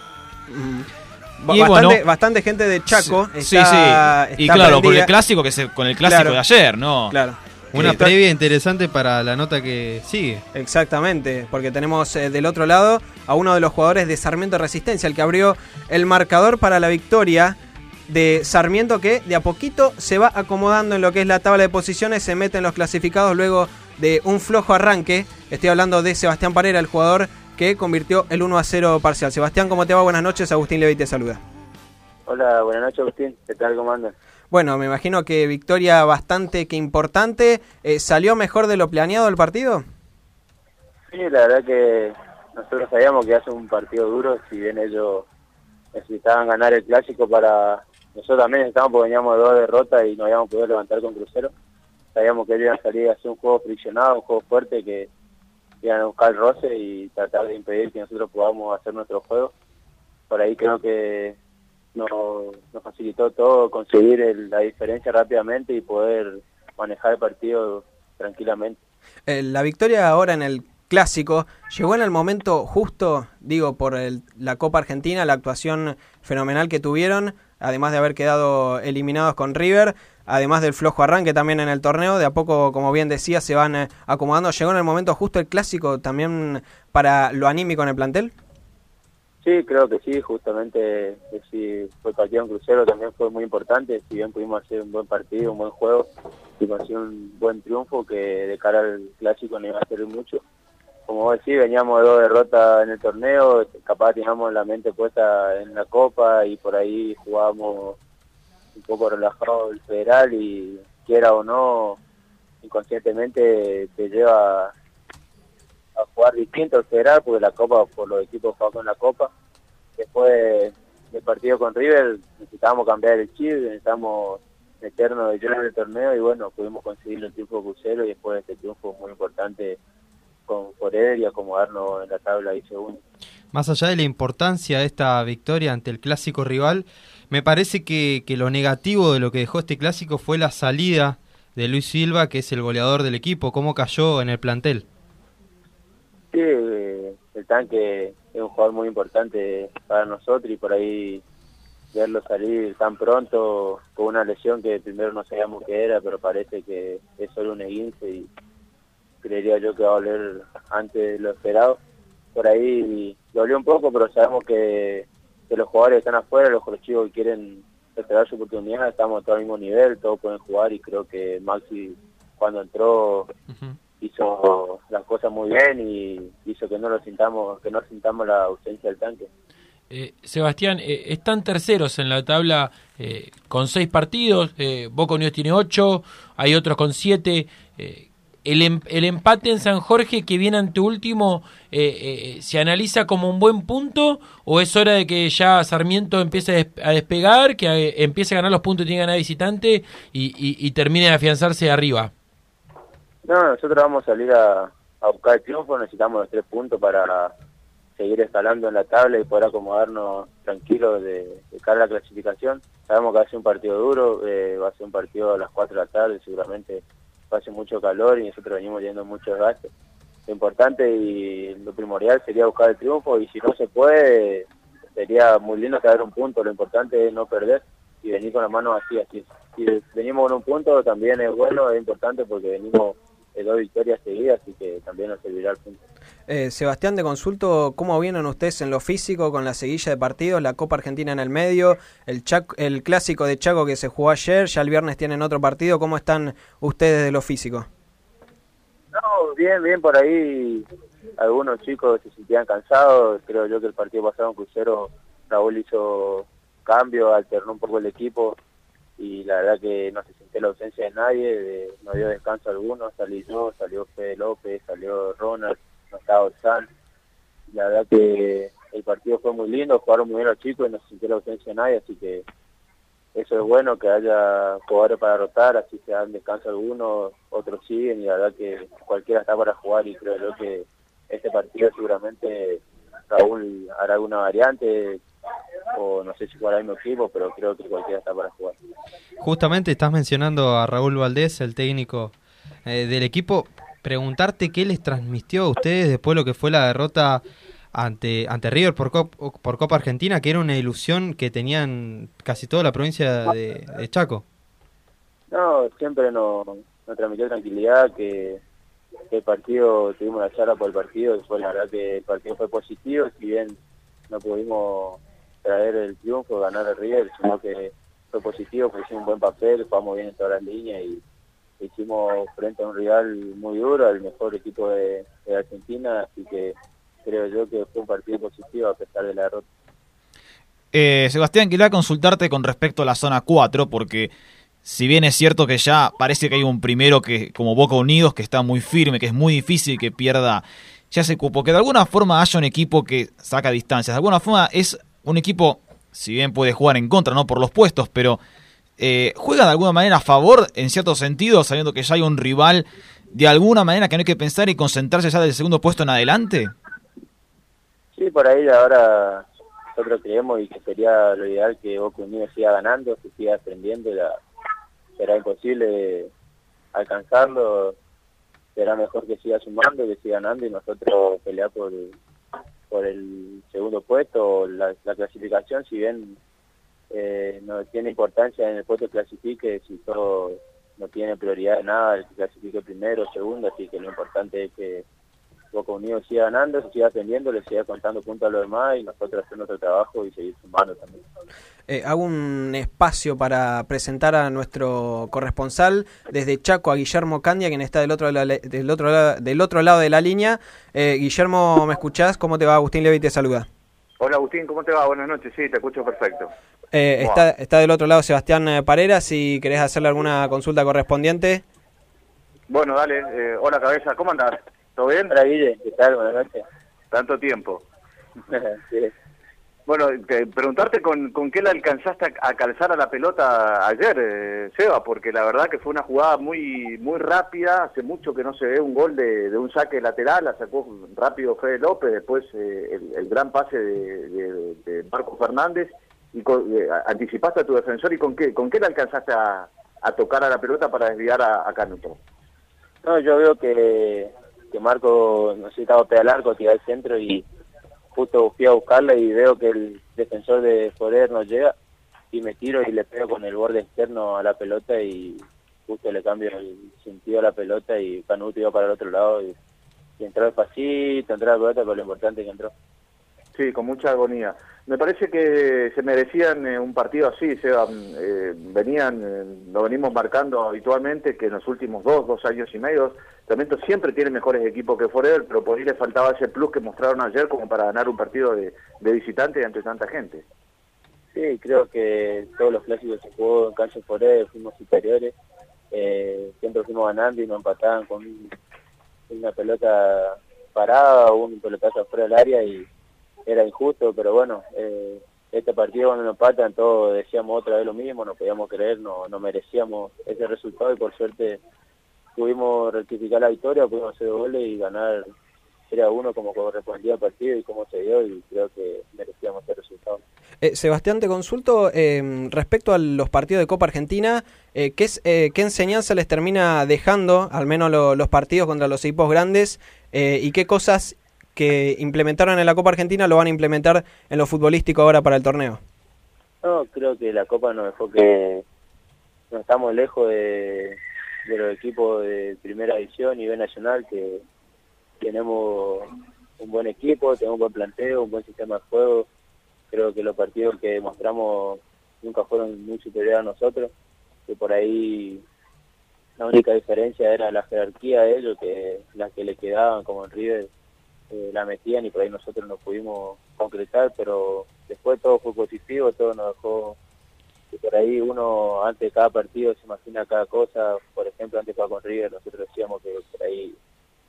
Ba- Y bastante, bueno, bastante gente de Chaco. Sí, está- sí. Y está claro, con el clásico que se, con el clásico Claro. de ayer, ¿no? Claro. Una previa interesante para la nota que sigue. Exactamente, porque tenemos eh, del otro lado a uno de los jugadores de Sarmiento Resistencia, el que abrió el marcador para la victoria de Sarmiento, que de a poquito se va acomodando en lo que es la tabla de posiciones, se mete en los clasificados luego de un flojo arranque. Estoy hablando de Sebastián Parera, el jugador que convirtió el 1 a 0 parcial. Sebastián, ¿cómo te va? Buenas noches, Agustín Levy te saluda. Hola, buenas noches Agustín, ¿qué tal? ¿Cómo andas? Bueno, me imagino que victoria bastante que importante. Eh, ¿Salió mejor de lo planeado el partido? Sí, la verdad que nosotros sabíamos que hace un partido duro, si bien ellos necesitaban ganar el clásico para... Nosotros también necesitábamos porque veníamos de dos derrotas y no habíamos podido levantar con Crucero. Sabíamos que ellos iban a salir a hacer un juego friccionado, un juego fuerte que iban a buscar el roce y tratar de impedir que nosotros podamos hacer nuestro juego. Por ahí creo que nos, nos facilitó todo conseguir el- la diferencia rápidamente y poder manejar el partido tranquilamente. Eh, la victoria ahora en el clásico llegó en el momento justo, digo, por el- la Copa Argentina, la actuación fenomenal que tuvieron, además de haber quedado eliminados con River, además del flojo arranque también en el torneo, de a poco, como bien decía, se van eh, acomodando. Llegó en el momento justo el clásico también para lo anímico en el plantel. Sí, creo que sí, justamente sí, fue partido en crucero, también fue muy importante, si bien pudimos hacer un buen partido, un buen juego, y hacer un buen triunfo que de cara al clásico no iba a servir mucho. Como vos decís, veníamos de dos derrotas en el torneo, capaz teníamos la mente puesta en la copa y por ahí jugábamos un poco relajado el federal y quiera o no, inconscientemente te lleva a jugar distinto al federal porque la copa por los equipos juegan con la copa después del partido con River necesitábamos cambiar el chip necesitábamos meternos de lleno en el torneo y bueno pudimos conseguir el triunfo crucero y después este triunfo muy importante con Forever y acomodarnos en la tabla y segundo Más allá de la importancia de esta victoria ante el clásico rival, me parece que, que lo negativo de lo que dejó este clásico fue la salida de Luis Silva, que es el goleador del equipo, cómo cayó en el plantel. Eh, el tanque es un jugador muy importante para nosotros y por ahí verlo salir tan pronto con una lesión que primero no sabíamos qué era, pero parece que es solo un esguince y creería yo que va a volver antes de lo esperado. Por ahí dolió un poco, pero sabemos que, que los jugadores están afuera, los chicos que quieren esperar su oportunidad, estamos a todo el mismo nivel, todos pueden jugar y creo que Maxi cuando entró hizo las cosas muy bien y hizo que no lo sintamos, que no sintamos la ausencia del tanque. Eh, Sebastián, eh, están terceros en la tabla eh, con seis partidos. Eh, Boca Unidos tiene ocho, hay otros con siete. Eh, el, em- el empate en San Jorge que viene ante último, ¿se analiza como un buen punto o es hora de que ya Sarmiento empiece a, des- a despegar, que empiece a ganar los puntos que tiene ganar visitante y, y- y termine de afianzarse arriba? No, nosotros vamos a salir a, buscar el triunfo, necesitamos los tres puntos para seguir escalando en la tabla y poder acomodarnos tranquilos de, cara a la clasificación. Sabemos que va a ser un partido duro, eh, va a ser un partido a las 4 de la tarde, seguramente va a ser mucho calor y nosotros venimos yendo mucho desgaste. Lo importante y lo primordial sería buscar el triunfo y si no se puede, sería muy lindo saber un punto. Lo importante es no perder y venir con las manos así, así. Si venimos con un punto también es bueno, es importante porque venimos dos victorias seguidas, así que también nos servirá al punto. Eh, Sebastián, de consulto, ¿cómo vienen ustedes en lo físico con la seguilla de partidos, la Copa Argentina en el medio, el, Chac- el clásico de Chaco que se jugó ayer, ya el viernes tienen otro partido, ¿cómo están ustedes de lo físico? No, bien, bien por ahí. Algunos chicos se sentían cansados. Creo yo que el partido pasado en Crucero, Raúl hizo cambio, alternó un poco el equipo y la verdad que no se sintió la ausencia de nadie, de- no dio descanso alguno. Salí yo, salió Fede López, salió Ronald, no estaba Orsán. La verdad que el partido fue muy lindo, jugaron muy bien los chicos y no se sintió la ausencia de nadie, así que eso es bueno que haya jugadores para rotar, así se dan descanso algunos, otros siguen y la verdad que cualquiera está para jugar y creo que este partido seguramente Raúl hará alguna variante o no sé si jugará el mismo equipo, pero creo que cualquiera está para jugar. Justamente estás mencionando a Raúl Valdés, el técnico eh, del equipo. Preguntarte qué les transmitió a ustedes después de lo que fue la derrota ante, ante River por, Cop- por Copa Argentina, que era una ilusión que tenían casi toda la provincia de, de Chaco. No, siempre nos, nos transmitió tranquilidad, que, que el partido, tuvimos la charla por el partido, después la verdad que el partido fue positivo, si bien no pudimos traer el triunfo, ganar el River, sino que fue positivo, porque hicimos un buen papel, jugamos bien en todas las líneas y hicimos frente a un rival muy duro, el mejor equipo de, Argentina, así que creo yo que fue un partido positivo a pesar de la derrota. Eh, Sebastián, quería consultarte con respecto a la zona 4, porque si bien es cierto que ya parece que hay un primero que, como Boca Unidos, que está muy firme, que es muy difícil que pierda ya ese cupo, que de alguna forma haya un equipo que saca distancias, de alguna forma es un equipo, si bien puede jugar en contra, no por los puestos, pero eh, juega de alguna manera a favor, en cierto sentido, sabiendo que ya hay un rival, de alguna manera que no hay que pensar y concentrarse ya del segundo puesto en adelante. Sí, por ahí ahora nosotros creemos y que sería lo ideal que Boca Unidos siga ganando, que siga aprendiendo, la, será imposible alcanzarlo, será mejor que siga sumando, que siga ganando y nosotros pelear por, por el segundo puesto, la, la clasificación, si bien eh, no tiene importancia en el puesto que clasifique, si todo no tiene prioridad de nada, el que clasifique primero o segundo, así que lo importante es que Boca Unidos siga ganando, se siga aprendiendo, le siga contando puntos a los demás y nosotros hacer nuestro trabajo y seguir sumando también. Eh, hago un espacio para presentar a nuestro corresponsal desde Chaco, a Guillermo Candia, quien está del otro, la- del otro, la- del otro lado de la línea. Eh, Guillermo, ¿me escuchás? ¿Cómo te va? Agustín Levi te saluda. Hola Agustín, ¿cómo te va? Buenas noches, sí, te escucho perfecto. Eh, Wow. está, está del otro lado Sebastián eh, Parera, si querés hacerle alguna consulta correspondiente. Bueno, dale, eh, hola cabeza, ¿cómo andás? ¿Todo bien? Hola Guille, ¿qué tal? Buenas noches. Tanto tiempo. *laughs* Sí. Bueno, preguntarte con, con qué le alcanzaste a, calzar a la pelota ayer, eh, Seba, porque la verdad que fue una jugada muy muy rápida, hace mucho que no se ve un gol de, de un saque lateral, la sacó rápido Fede López, después eh, el, el gran pase de, de- de Marco Fernández, y con- eh, anticipaste a tu defensor, ¿y con qué, con qué le alcanzaste a, a tocar a la pelota para desviar a, a Canuto? No, yo veo que, que Marco necesitaba pegar al arco, tirar al centro y justo fui a buscarla y veo que el defensor de Forer no llega y me tiro y le pego con el borde externo a la pelota y justo le cambio el sentido a la pelota y Canuto iba para el otro lado y, y entró despacito, entró la pelota, pero lo importante es que entró. Sí, con mucha agonía. Me parece que se merecían eh, un partido así, Seba. Mm, eh, venían, eh, lo venimos marcando habitualmente, que en los últimos dos, dos años y medio, Sarmiento siempre tiene mejores equipos que Forever, pero por ahí le faltaba ese plus que mostraron ayer como para ganar un partido de, visitante ante tanta gente. Sí, creo que todos los clásicos que jugó en cancha Forer fuimos superiores, eh, siempre fuimos ganando y nos empataban con un- una pelota parada o un pelotazo afuera del área y era injusto, pero bueno, eh, este partido cuando nos empatan todos decíamos otra vez lo mismo, no podíamos creer, no, no merecíamos ese resultado y por suerte pudimos rectificar la victoria, pudimos hacer goles y ganar 3 a 1 como correspondía al partido y como se dio y creo que merecíamos ese resultado. Eh, Sebastián, te consulto eh, respecto a los partidos de Copa Argentina, eh, ¿qué, eh, ¿qué enseñanza les termina dejando, al menos lo- los partidos contra los equipos grandes, eh, y qué cosas que implementaron en la Copa Argentina lo van a implementar en lo futbolístico ahora para el torneo? No, creo que la Copa nos dejó que no estamos lejos de, los equipos de primera división y B nacional que tenemos un buen equipo, tenemos un buen planteo, un buen sistema de juego. Creo que los partidos que demostramos nunca fueron muy superiores a nosotros, que por ahí la única diferencia era la jerarquía de ellos, que las que le quedaban como en River eh, la metían y por ahí nosotros no pudimos concretar, pero después todo fue positivo, todo nos dejó que por ahí uno antes de cada partido se imagina cada cosa, por ejemplo antes de jugar con River nosotros decíamos que por ahí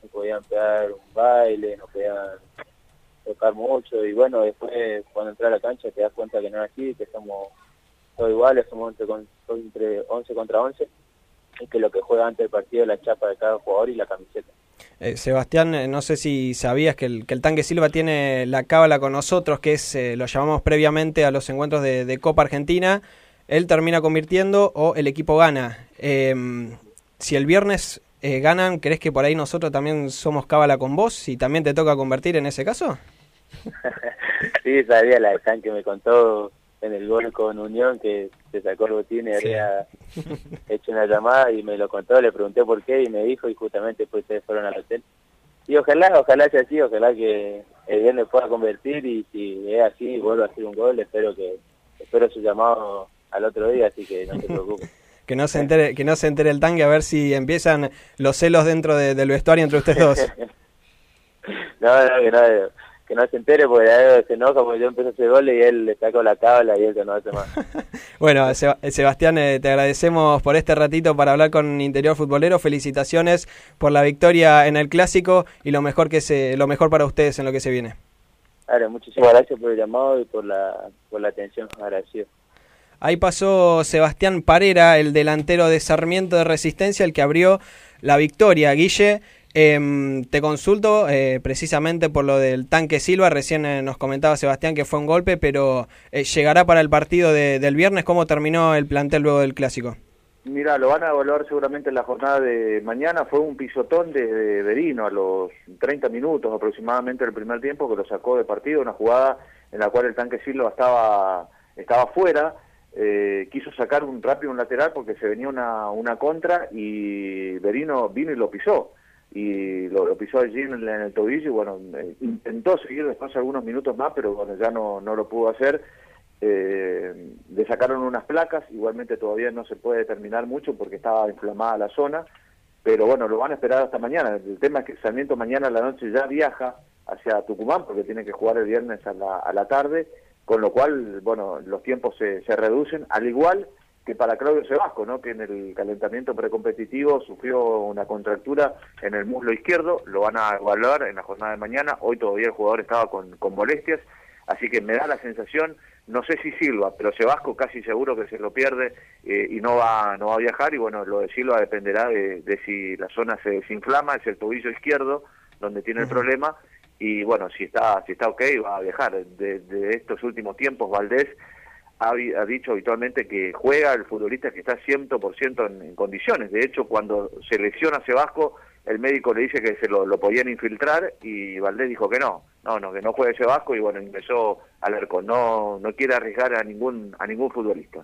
nos podían pegar un baile, nos podían tocar mucho y bueno después cuando entras a la cancha te das cuenta que no es así, que somos todos iguales, somos entre, entre 11 contra 11 y que lo que juega antes del partido es la chapa de cada jugador y la camiseta. Eh, Sebastián, eh, no sé si sabías que el, que el tanque Silva tiene la cábala con nosotros, que es, eh, lo llamamos previamente a los encuentros de, Copa Argentina. Él termina convirtiendo o el equipo gana. Eh, si el viernes eh, ganan, ¿crees que por ahí nosotros también somos cábala con vos? Si también te toca convertir en ese caso. *laughs* Sí, sabía la de San que me contó en el gol con Unión que se sacó el botín y había *laughs* hecho una llamada y me lo contó, le pregunté por qué y me dijo y justamente después ustedes fueron al hotel. Y ojalá, ojalá sea así, ojalá que el viernes pueda convertir y si es así vuelva a hacer un gol, espero que espero su llamado al otro día, así que no te *laughs* preocupes. Que no se entere, que no se entere el tanque a ver si empiezan los celos dentro de- del vestuario entre ustedes dos. *laughs* no, no, que no, que no se entere porque se enoja porque yo empecé a hacer goles y él le sacó la cábala y él no hace más. *laughs* Bueno, Seba- eh, Sebastián, eh, te agradecemos por este ratito para hablar con Interior Futbolero. Felicitaciones por la victoria en el clásico y lo mejor que se, lo mejor para ustedes en lo que se viene. Ahora, muchísimas gracias por el llamado y por la, por la atención, agradecido. Ahí pasó Sebastián Parera, el delantero de Sarmiento de Resistencia, el que abrió la victoria. Guille, em, te consulto eh, precisamente por lo del tanque Silva. Recién eh, nos comentaba Sebastián que fue un golpe, pero eh, llegará para el partido de- del viernes. ¿Cómo terminó el plantel luego del clásico? Mira, lo van a evaluar seguramente en la jornada de mañana. Fue un pisotón de, de Berino a los 30 minutos aproximadamente del primer tiempo que lo sacó de partido, una jugada en la cual el tanque Silva estaba, estaba fuera. eh, quiso sacar un rápido un lateral porque se venía una, una contra y Berino vino y lo pisó. Y lo, pisó allí en el, en el tobillo y bueno, eh, intentó seguir después algunos minutos más, pero bueno, ya no, no lo pudo hacer. Eh, le sacaron unas placas, igualmente todavía no se puede determinar mucho porque estaba inflamada la zona, pero bueno, lo van a esperar hasta mañana. El tema es que Sarmiento mañana a la noche ya viaja hacia Tucumán porque tiene que jugar el viernes a la, a la tarde, con lo cual, bueno, los tiempos se, se reducen, al igual que para Claudio Sebasco, ¿no? que en el calentamiento precompetitivo sufrió una contractura en el muslo izquierdo, lo van a evaluar en la jornada de mañana, hoy todavía el jugador estaba con, con molestias, así que me da la sensación, no sé si Silva, pero Sebasco casi seguro que se lo pierde eh, y no va, no va a viajar, y bueno, lo de Silva dependerá de, de si la zona se desinflama, es el tobillo izquierdo donde tiene el problema, y bueno, si está, si está ok va a viajar. De, de estos últimos tiempos, Valdés ha, ha dicho habitualmente que juega el futbolista que está 100% en, en condiciones. De hecho, cuando se lesiona Sebasco, el médico le dice que se lo, lo podían infiltrar y Valdés dijo que no, no, no, que no juegue Sebasco y bueno, ingresó al arco. No, no quiere arriesgar a ningún, a ningún futbolista.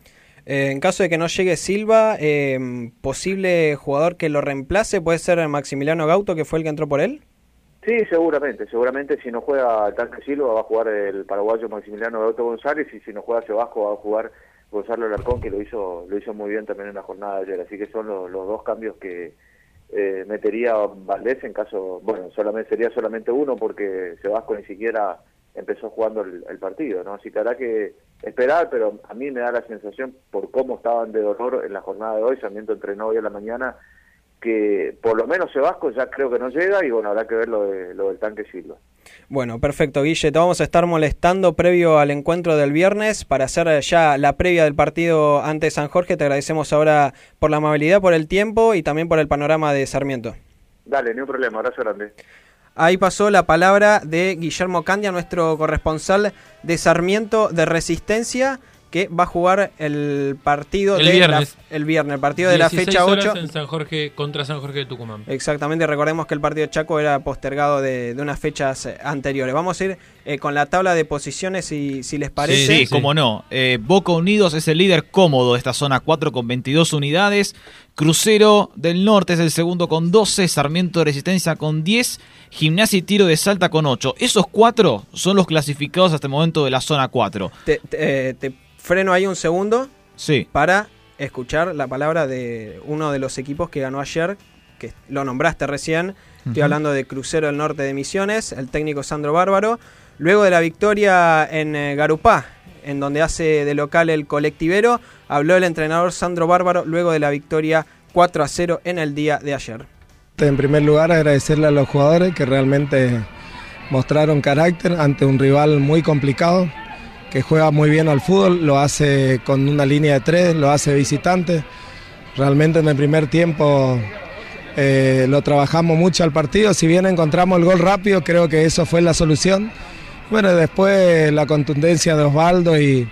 Eh, en caso de que no llegue Silva, eh, posible jugador que lo reemplace puede ser Maximiliano Gauto, que fue el que entró por él. Sí, seguramente, seguramente si no juega Tanque Silva va a jugar el paraguayo Maximiliano Gauto González y si no juega Sebasco va a jugar Gonzalo Larcón que lo hizo lo hizo muy bien también en la jornada de ayer, así que son los, dos cambios que eh, metería Valdés en caso, bueno, solamente sería solamente uno porque Sebasco ni siquiera empezó jugando el, el partido, ¿no? Así que habrá que esperar, pero a mí me da la sensación por cómo estaban de dolor en la jornada de hoy, Sarmiento entrenó hoy a la mañana que por lo menos Sebasco ya creo que no llega y bueno, habrá que ver lo, de, lo del tanque Silva. Bueno, perfecto, Guille. Te vamos a estar molestando previo al encuentro del viernes para hacer ya la previa del partido ante San Jorge. Te agradecemos ahora por la amabilidad, por el tiempo y también por el panorama de Sarmiento. Dale, ni un problema, abrazo grande. Ahí pasó la palabra de Guillermo Candia, nuestro corresponsal de Sarmiento de Resistencia, que va a jugar el partido El de viernes. La, el viernes, el partido de la 16 fecha horas 8. en San Jorge contra San Jorge de Tucumán. Exactamente, recordemos que el partido de Chaco era postergado de, de unas fechas eh, anteriores. Vamos a ir eh, con la tabla de posiciones si, si les parece. Sí, cómo no. Eh, Boca Unidos es el líder cómodo de esta zona 4 con 22 unidades. Crucero del Norte es el segundo con 12. Sarmiento de Resistencia con 10. Gimnasia y Tiro de Salta con 8. Esos cuatro son los clasificados hasta el momento de la zona 4. Te, te- eh, te freno ahí un segundo Sí. para escuchar la palabra de uno de los equipos que ganó ayer, que lo nombraste recién. Estoy hablando de Crucero del Norte de Misiones, el técnico Sandro Bárbaro. Luego de la victoria en eh, Garupá, en donde hace de local el colectivero, habló el entrenador Sandro Bárbaro luego de la victoria 4 a 0 en el día de ayer. En primer lugar, agradecerle a los jugadores que realmente mostraron carácter ante un rival muy complicado, que juega muy bien al fútbol, lo hace con una línea de tres, lo hace visitante. Realmente en el primer tiempo eh, lo trabajamos mucho al partido, si bien encontramos el gol rápido, creo que eso fue la solución. Bueno, después la contundencia de Osvaldo y,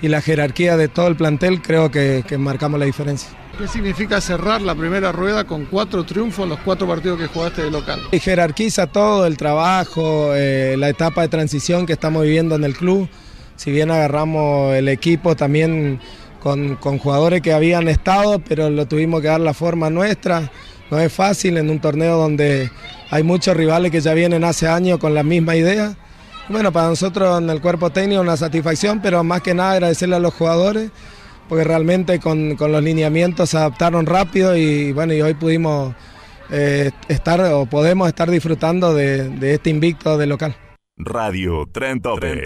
y la jerarquía de todo el plantel, creo que- que marcamos la diferencia. ¿Qué significa cerrar la primera rueda con cuatro triunfos en los cuatro partidos que jugaste de local? Y jerarquiza todo el trabajo, eh, la etapa de transición que estamos viviendo en el club. Si bien agarramos el equipo también con, con jugadores que habían estado, pero lo tuvimos que dar la forma nuestra. No es fácil en un torneo donde hay muchos rivales que ya vienen hace años con la misma idea. Bueno, para nosotros en el cuerpo técnico una satisfacción, pero más que nada agradecerle a los jugadores, porque realmente con, con los lineamientos se adaptaron rápido y bueno, y hoy pudimos eh, estar o podemos estar disfrutando de, de este invicto de local. Radio Trentope.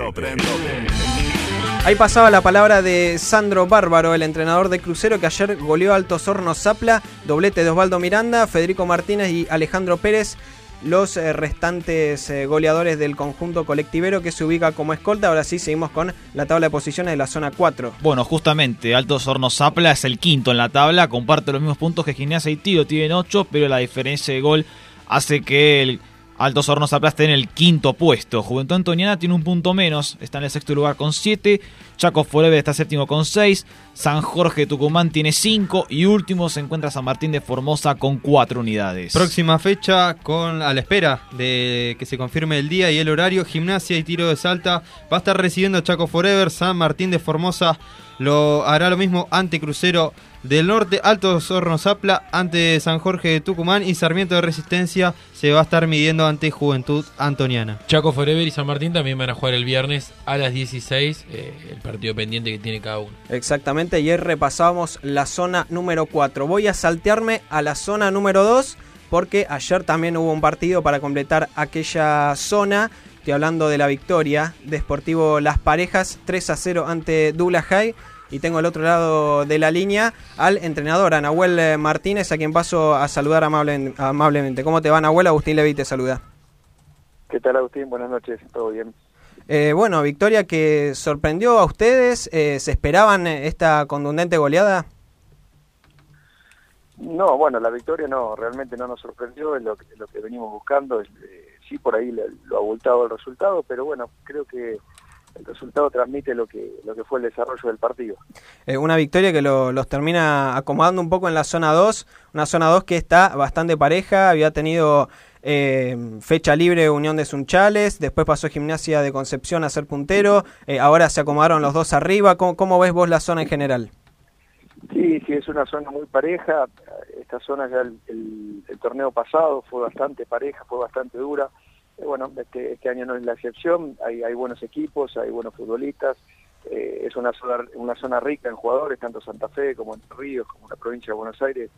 Ahí pasaba la palabra de Sandro Bárbaro, el entrenador de Crucero que ayer goleó a Altos Hornos Zapla, doblete de Osvaldo Miranda, Federico Martínez y Alejandro Pérez, los eh, restantes eh, goleadores del conjunto colectivero que se ubica como escolta. Ahora sí, seguimos con la tabla de posiciones de la zona 4. Bueno, justamente, Altos Hornos Zapla es el quinto en la tabla, comparte los mismos puntos que Gimnasia y Tiro, tienen 8, pero la diferencia de gol hace que el Altos Hornos Zapla esté en el quinto puesto. Juventud Antoniana tiene un punto menos, está en el sexto lugar con 7, Chaco Forever está séptimo con 6, San Jorge Tucumán tiene 5 y último se encuentra San Martín de Formosa con 4 unidades. Próxima fecha con a la espera de que se confirme el día y el horario. Gimnasia y tiro de Salta va a estar recibiendo Chaco Forever. San Martín de Formosa lo hará lo mismo ante Crucero del Norte. Altos Hornos Zapla ante San Jorge de Tucumán y Sarmiento de Resistencia se va a estar midiendo ante Juventud Antoniana. Chaco Forever y San Martín también van a jugar el viernes a las 16, eh, el partido pendiente que tiene cada uno. Exactamente, y ahí repasamos la zona número 4. Voy a saltearme a la zona número 2 porque ayer también hubo un partido para completar aquella zona. Estoy hablando de la victoria de Sportivo Las Parejas 3 a 0 ante Dula High. Y tengo al otro lado de la línea al entrenador, a Nahuel eh, Martínez, a quien paso a saludar amable- amablemente. ¿Cómo te va, Nahuel? Agustín Levi te saluda. ¿Qué tal, Agustín? Buenas noches, todo bien. Eh, bueno, victoria que sorprendió a ustedes. Eh, ¿Se esperaban eh, esta contundente goleada? No, bueno, la victoria no, realmente no nos sorprendió, es lo que, lo que venimos buscando, es, eh, sí por ahí le- lo ha abultado el resultado, pero bueno, creo que el resultado transmite lo que, lo que fue el desarrollo del partido. Eh, una victoria que lo- los termina acomodando un poco en la zona 2, una zona 2 que está bastante pareja, había tenido eh, fecha libre Unión de Sunchales, después pasó Gimnasia de Concepción a ser puntero, eh, ahora se acomodaron los dos arriba, ¿Cómo, cómo ves vos la zona en general? Sí, sí, es una zona muy pareja, esta zona ya el, el- el torneo pasado fue bastante pareja, fue bastante dura, bueno, este, este año no es la excepción, hay, hay buenos equipos, hay buenos futbolistas, eh, es una zona, una zona rica en jugadores, tanto Santa Fe como Entre Ríos, como la provincia de Buenos Aires,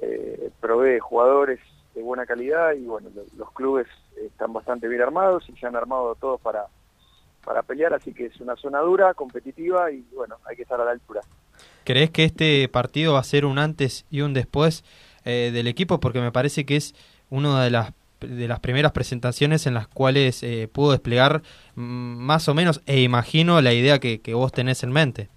eh, provee jugadores de buena calidad y bueno, lo- los clubes están bastante bien armados y se han armado todos para, para pelear, así que es una zona dura, competitiva y bueno, hay que estar a la altura. ¿Crees que este partido va a ser un antes y un después eh, del equipo? Porque me parece que es una de las de las primeras presentaciones en las cuales eh, pudo desplegar mm, más o menos, e imagino, la idea que, que vos tenés en mente.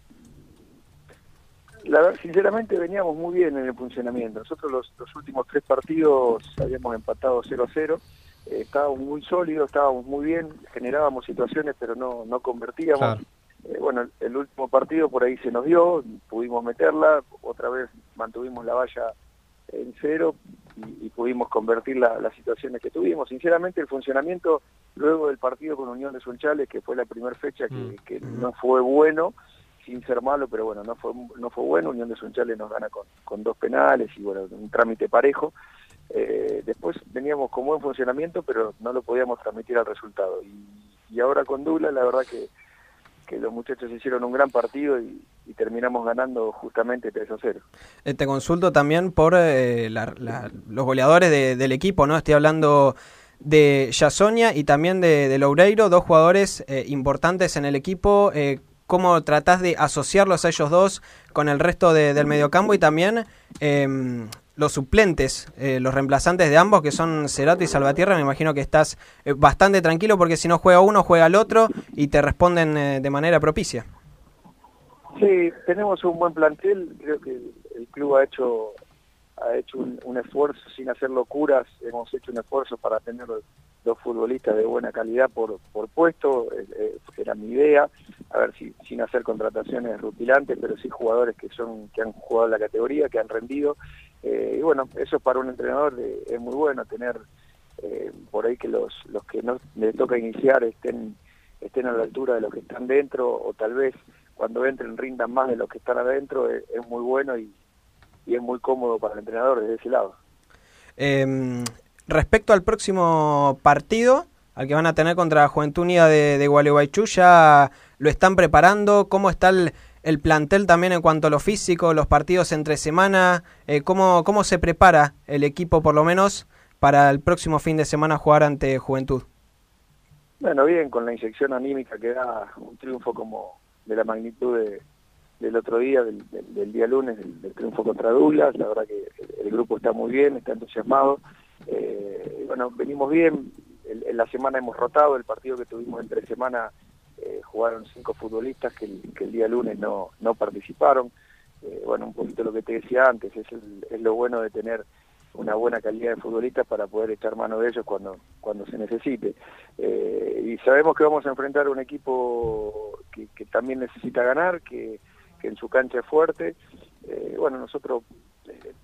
La verdad, sinceramente veníamos muy bien en el funcionamiento. Nosotros los, los últimos tres partidos habíamos empatado 0 a 0. Eh, estábamos muy sólidos, estábamos muy bien, generábamos situaciones pero no, no convertíamos. Claro. Eh, bueno, el último partido por ahí se nos dio, pudimos meterla, otra vez mantuvimos la valla en cero y, y pudimos convertir la- las situaciones que tuvimos. Sinceramente, el funcionamiento luego del partido con Unión de Sunchales, que fue la primera fecha que, que no fue bueno, sin ser malo, pero bueno, no fue no fue bueno. Unión de Sunchales nos gana con, con dos penales y bueno, un trámite parejo. Eh, después veníamos con buen funcionamiento, pero no lo podíamos transmitir al resultado. Y, y ahora con Dula, la verdad que, que los muchachos hicieron un gran partido y, terminamos ganando justamente 3 a 0. Eh, te consulto también por eh, los goleadores de- del equipo, ¿no? Estoy hablando de Yasonia y también de, de Loureiro, dos jugadores eh, importantes en el equipo. Eh, ¿Cómo tratás de asociarlos a ellos dos con el resto de- del mediocampo y también em, los suplentes, eh, los reemplazantes de ambos, que son Cerato y Salvatierra? Me imagino que estás eh, bastante tranquilo porque si no juega uno, juega el otro y te responden eh, de manera propicia. Sí, tenemos un buen plantel, creo que el, club ha hecho ha hecho un, esfuerzo sin hacer locuras, hemos hecho un esfuerzo para tener dos futbolistas de buena calidad por, por puesto, eh, era mi idea, a ver si sin hacer contrataciones rutilantes, pero sí jugadores que son que han jugado la categoría, que han rendido, eh, y bueno, eso para un entrenador eh, es muy bueno tener eh, por ahí que los los que no le toca iniciar estén estén a la altura de los que están dentro o tal vez cuando entren rindan más de los que están adentro es, es muy bueno y, y es muy cómodo para el entrenador desde ese lado. Eh, respecto al próximo partido, al que van a tener contra Juventud Unida de, de Gualeguaychú, ¿ya lo están preparando? ¿Cómo está el, el plantel también en cuanto a lo físico, los partidos entre semana? Eh, ¿cómo, ¿Cómo se prepara el equipo, por lo menos, para el próximo fin de semana jugar ante Juventud? Bueno, bien, con la inyección anímica que da un triunfo como de la magnitud de- del otro día, del, día lunes, del, triunfo contra Douglas, la verdad que el, grupo está muy bien, está entusiasmado. Eh, bueno, venimos bien, El- en la semana hemos rotado, el partido que tuvimos entre semana eh, jugaron cinco futbolistas que el, día lunes no, no participaron. Eh, bueno, un poquito lo que te decía antes, es, es lo bueno de tener una buena calidad de futbolistas para poder echar mano de ellos cuando, cuando se necesite. Eh, y sabemos que vamos a enfrentar un equipo que, también necesita ganar, que, que en su cancha es fuerte. Bueno, nosotros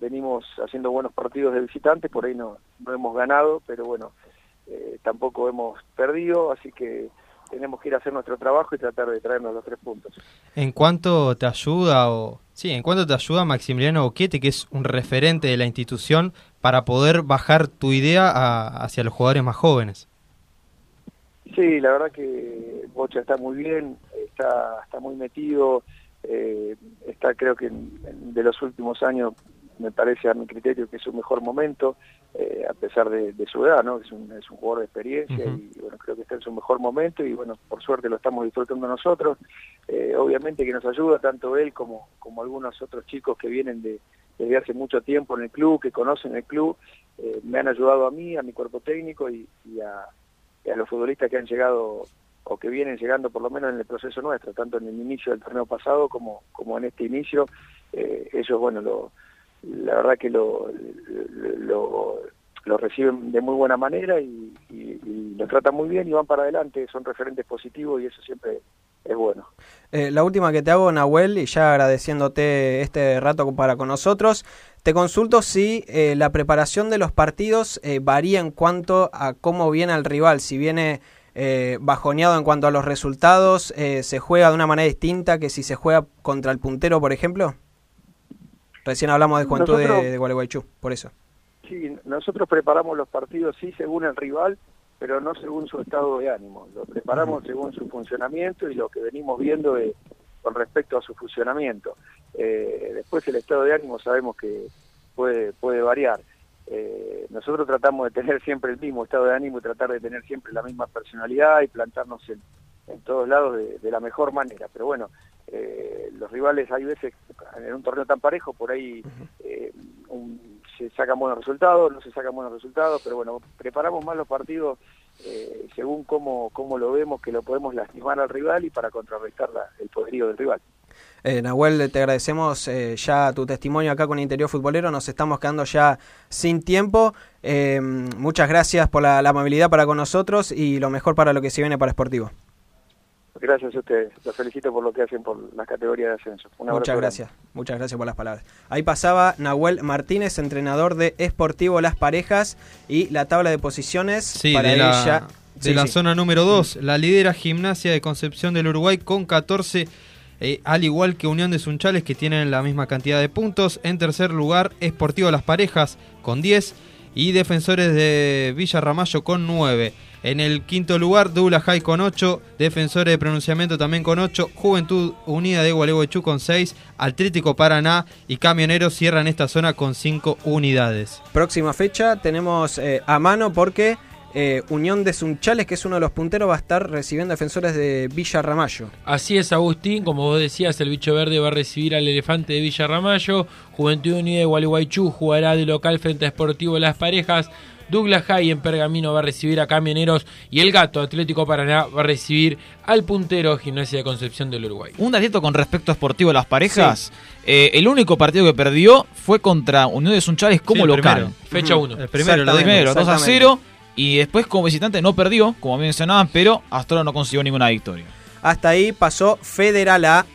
venimos haciendo buenos partidos de visitantes, por ahí no, no hemos ganado, pero bueno, tampoco hemos perdido, así que tenemos que ir a hacer nuestro trabajo y tratar de traernos los tres puntos. ¿En cuánto te ayuda o sí, en cuánto te ayuda Maximiliano Boquete, que es un referente de la institución, para poder bajar tu idea a- hacia los jugadores más jóvenes? Sí, la verdad que Bocha está muy bien, está, está muy metido, eh, está creo que en- en- de los últimos años me parece a mi criterio que es su mejor momento, eh, a pesar de, de su edad, ¿no? Es un, es un jugador de experiencia y bueno, creo que está en su mejor momento y bueno, por suerte lo estamos disfrutando nosotros. Eh, obviamente que nos ayuda tanto él como, como algunos otros chicos que vienen de, desde hace mucho tiempo en el club, que conocen el club, eh, me han ayudado a mí, a mi cuerpo técnico y, y a, y a los futbolistas que han llegado o que vienen llegando por lo menos en el proceso nuestro, tanto en el inicio del torneo pasado como, como en este inicio, eh, ellos, bueno, lo, la verdad que lo, lo, reciben de muy buena manera y, y, y lo tratan muy bien y van para adelante, son referentes positivos y eso siempre es bueno. Eh, la última que te hago, Nahuel, y ya agradeciéndote este rato para con nosotros, te consulto si eh, la preparación de los partidos eh, varía en cuanto a cómo viene el rival, si viene eh, bajoneado en cuanto a los resultados, eh, se juega de una manera distinta que si se juega contra el puntero, por ejemplo. Recién hablamos de Juventud Nosotros- de, de Gualeguaychú, por eso. Sí, nosotros preparamos los partidos sí según el rival, pero no según su estado de ánimo. Lo preparamos según su funcionamiento y lo que venimos viendo de- con respecto a su funcionamiento. Eh, después el estado de ánimo sabemos que puede, puede variar. Eh, nosotros tratamos de tener siempre el mismo estado de ánimo y tratar de tener siempre la misma personalidad y plantarnos en, en todos lados de, de la mejor manera. Pero bueno, eh, los rivales hay veces en un torneo tan parejo, por ahí eh, un- se sacan buenos resultados, no se sacan buenos resultados, pero bueno, preparamos más los partidos eh, según cómo, cómo lo vemos, que lo podemos lastimar al rival y para contrarrestar la- el poderío del rival. Eh, Nahuel, te agradecemos eh, ya tu testimonio acá con Interior Futbolero. Nos estamos quedando ya sin tiempo. Eh, muchas gracias por la, la amabilidad para con nosotros y lo mejor para lo que se viene para Sportivo. Gracias a ustedes. Los felicito por lo que hacen por las categorías de ascenso. Un Muchas grande. gracias, muchas gracias por las palabras. Ahí pasaba Nahuel Martínez, entrenador de Esportivo Las Parejas y la tabla de posiciones Sí, para de la, ella. de Sí, la sí. zona número 2. La lidera Gimnasia de Concepción del Uruguay con 14, eh, al igual que Unión de Sunchales que tienen la misma cantidad de puntos. En tercer lugar, Esportivo Las Parejas con 10 y Defensores de Villa Ramallo con 9. En el quinto lugar, Douglas High con 8, Defensores de Pronunciamiento también con 8, Juventud Unida de Gualeguaychú con 6, Atlético Paraná y Camioneros cierran esta zona con 5 unidades. Próxima fecha tenemos eh, a mano porque eh, Unión de Sunchales, que es uno de los punteros, va a estar recibiendo defensores de Villa Ramallo. Así es, Agustín. Como vos decías, el bicho verde va a recibir al elefante de Villa Ramallo. Juventud Unida de Gualeguaychú jugará de local frente a Sportivo Las Parejas. Douglas High en Pergamino va a recibir a Camioneros. Y el gato Atlético Paraná va a recibir al puntero Gimnasia de Concepción del Uruguay. Un datito con respecto a Sportivo Las Parejas. Eh, el único partido que perdió fue contra Unión de Sunchales como Sí, local. primero, fecha uno. El primero, lo El primero, 2 a exactamente. 0. Y después como visitante no perdió, como mencionaban, pero hasta ahora no consiguió ninguna victoria. Hasta ahí pasó Federal A.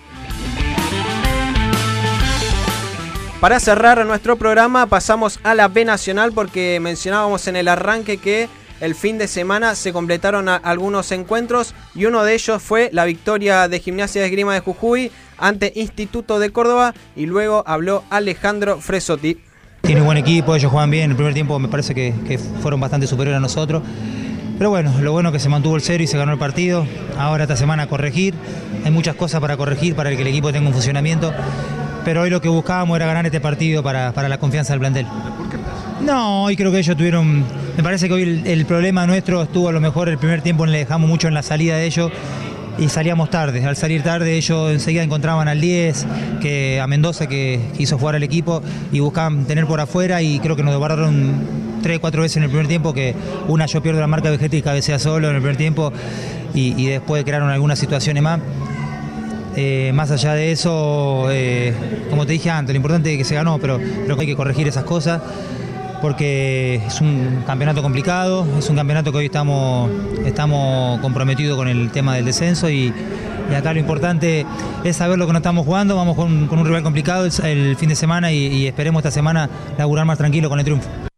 Para cerrar nuestro programa pasamos a la B Nacional porque mencionábamos en el arranque que el fin de semana se completaron algunos encuentros y uno de ellos fue la victoria de Gimnasia de Esgrima de Jujuy ante Instituto de Córdoba y luego habló Alejandro Fresotti. Tiene buen equipo, ellos juegan bien. El primer tiempo me parece que, que fueron bastante superiores a nosotros. Pero bueno, lo bueno es que se mantuvo el cero y se ganó el partido. Ahora esta semana corregir. Hay muchas cosas para corregir para que el equipo tenga un funcionamiento. Pero hoy lo que buscábamos era ganar este partido para, para la confianza del plantel. No, hoy creo que ellos tuvieron. Me parece que hoy el, problema nuestro estuvo a lo mejor el primer tiempo le dejamos mucho en la salida de ellos y salíamos tarde. Al salir tarde ellos enseguida encontraban al 10, que a Mendoza que quiso jugar al equipo y buscaban tener por afuera y creo que nos desbarraron tres, cuatro veces en el primer tiempo, que una yo pierdo la marca Vegetal y cabecea solo en el primer tiempo y después crearon algunas situaciones más. Eh, más allá de eso, eh, como te dije antes, lo importante es que se ganó, pero creo que hay que corregir esas cosas porque es un campeonato complicado, es un campeonato que hoy estamos, estamos comprometidos con el tema del descenso y, acá lo importante es saber lo que nos estamos jugando, vamos con, un rival complicado el, el fin de semana y, y esperemos esta semana laburar más tranquilo con el triunfo.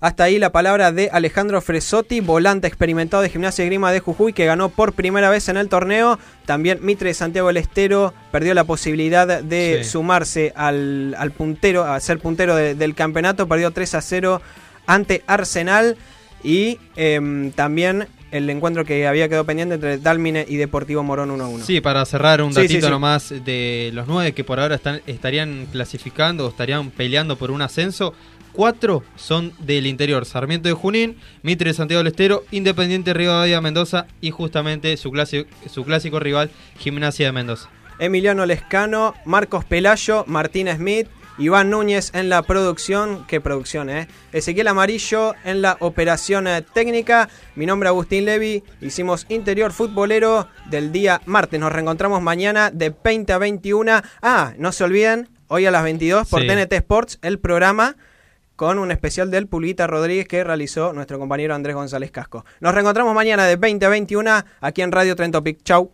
Hasta ahí la palabra de Alejandro Fresotti, volante experimentado de Gimnasia y Grima de Jujuy, que ganó por primera vez en el torneo. También Mitre de Santiago del Estero perdió la posibilidad de Sí. sumarse al, al puntero, a ser puntero de- del campeonato. Perdió 3 a 0 ante Arsenal. Y em, también el encuentro que había quedado pendiente entre Dalmine y Deportivo Morón 1 a 1. Sí, para cerrar un Sí, datito sí, sí. nomás de los nueve que por ahora están, estarían clasificando o estarían peleando por un ascenso. Cuatro son del interior, Sarmiento de Junín, Mitre de Santiago del Estero, Independiente Rivadavia Mendoza y justamente su, clasi- su clásico rival, Gimnasia de Mendoza. Emiliano Lescano, Marcos Pelayo, Martín Smith, Iván Núñez en la producción. ¿Qué producción, eh? Ezequiel Amarillo en la operación eh, técnica. Mi nombre es Agustín Levi. Hicimos interior futbolero del día martes. Nos reencontramos mañana de 20 a 21. Ah, no se olviden, hoy a las 22 por Sí. TNT Sports, el programa con un especial del Pulguita Rodríguez que realizó nuestro compañero Andrés González Casco. Nos reencontramos mañana de 20 a 21 aquí en Radio Trentopic. Chau.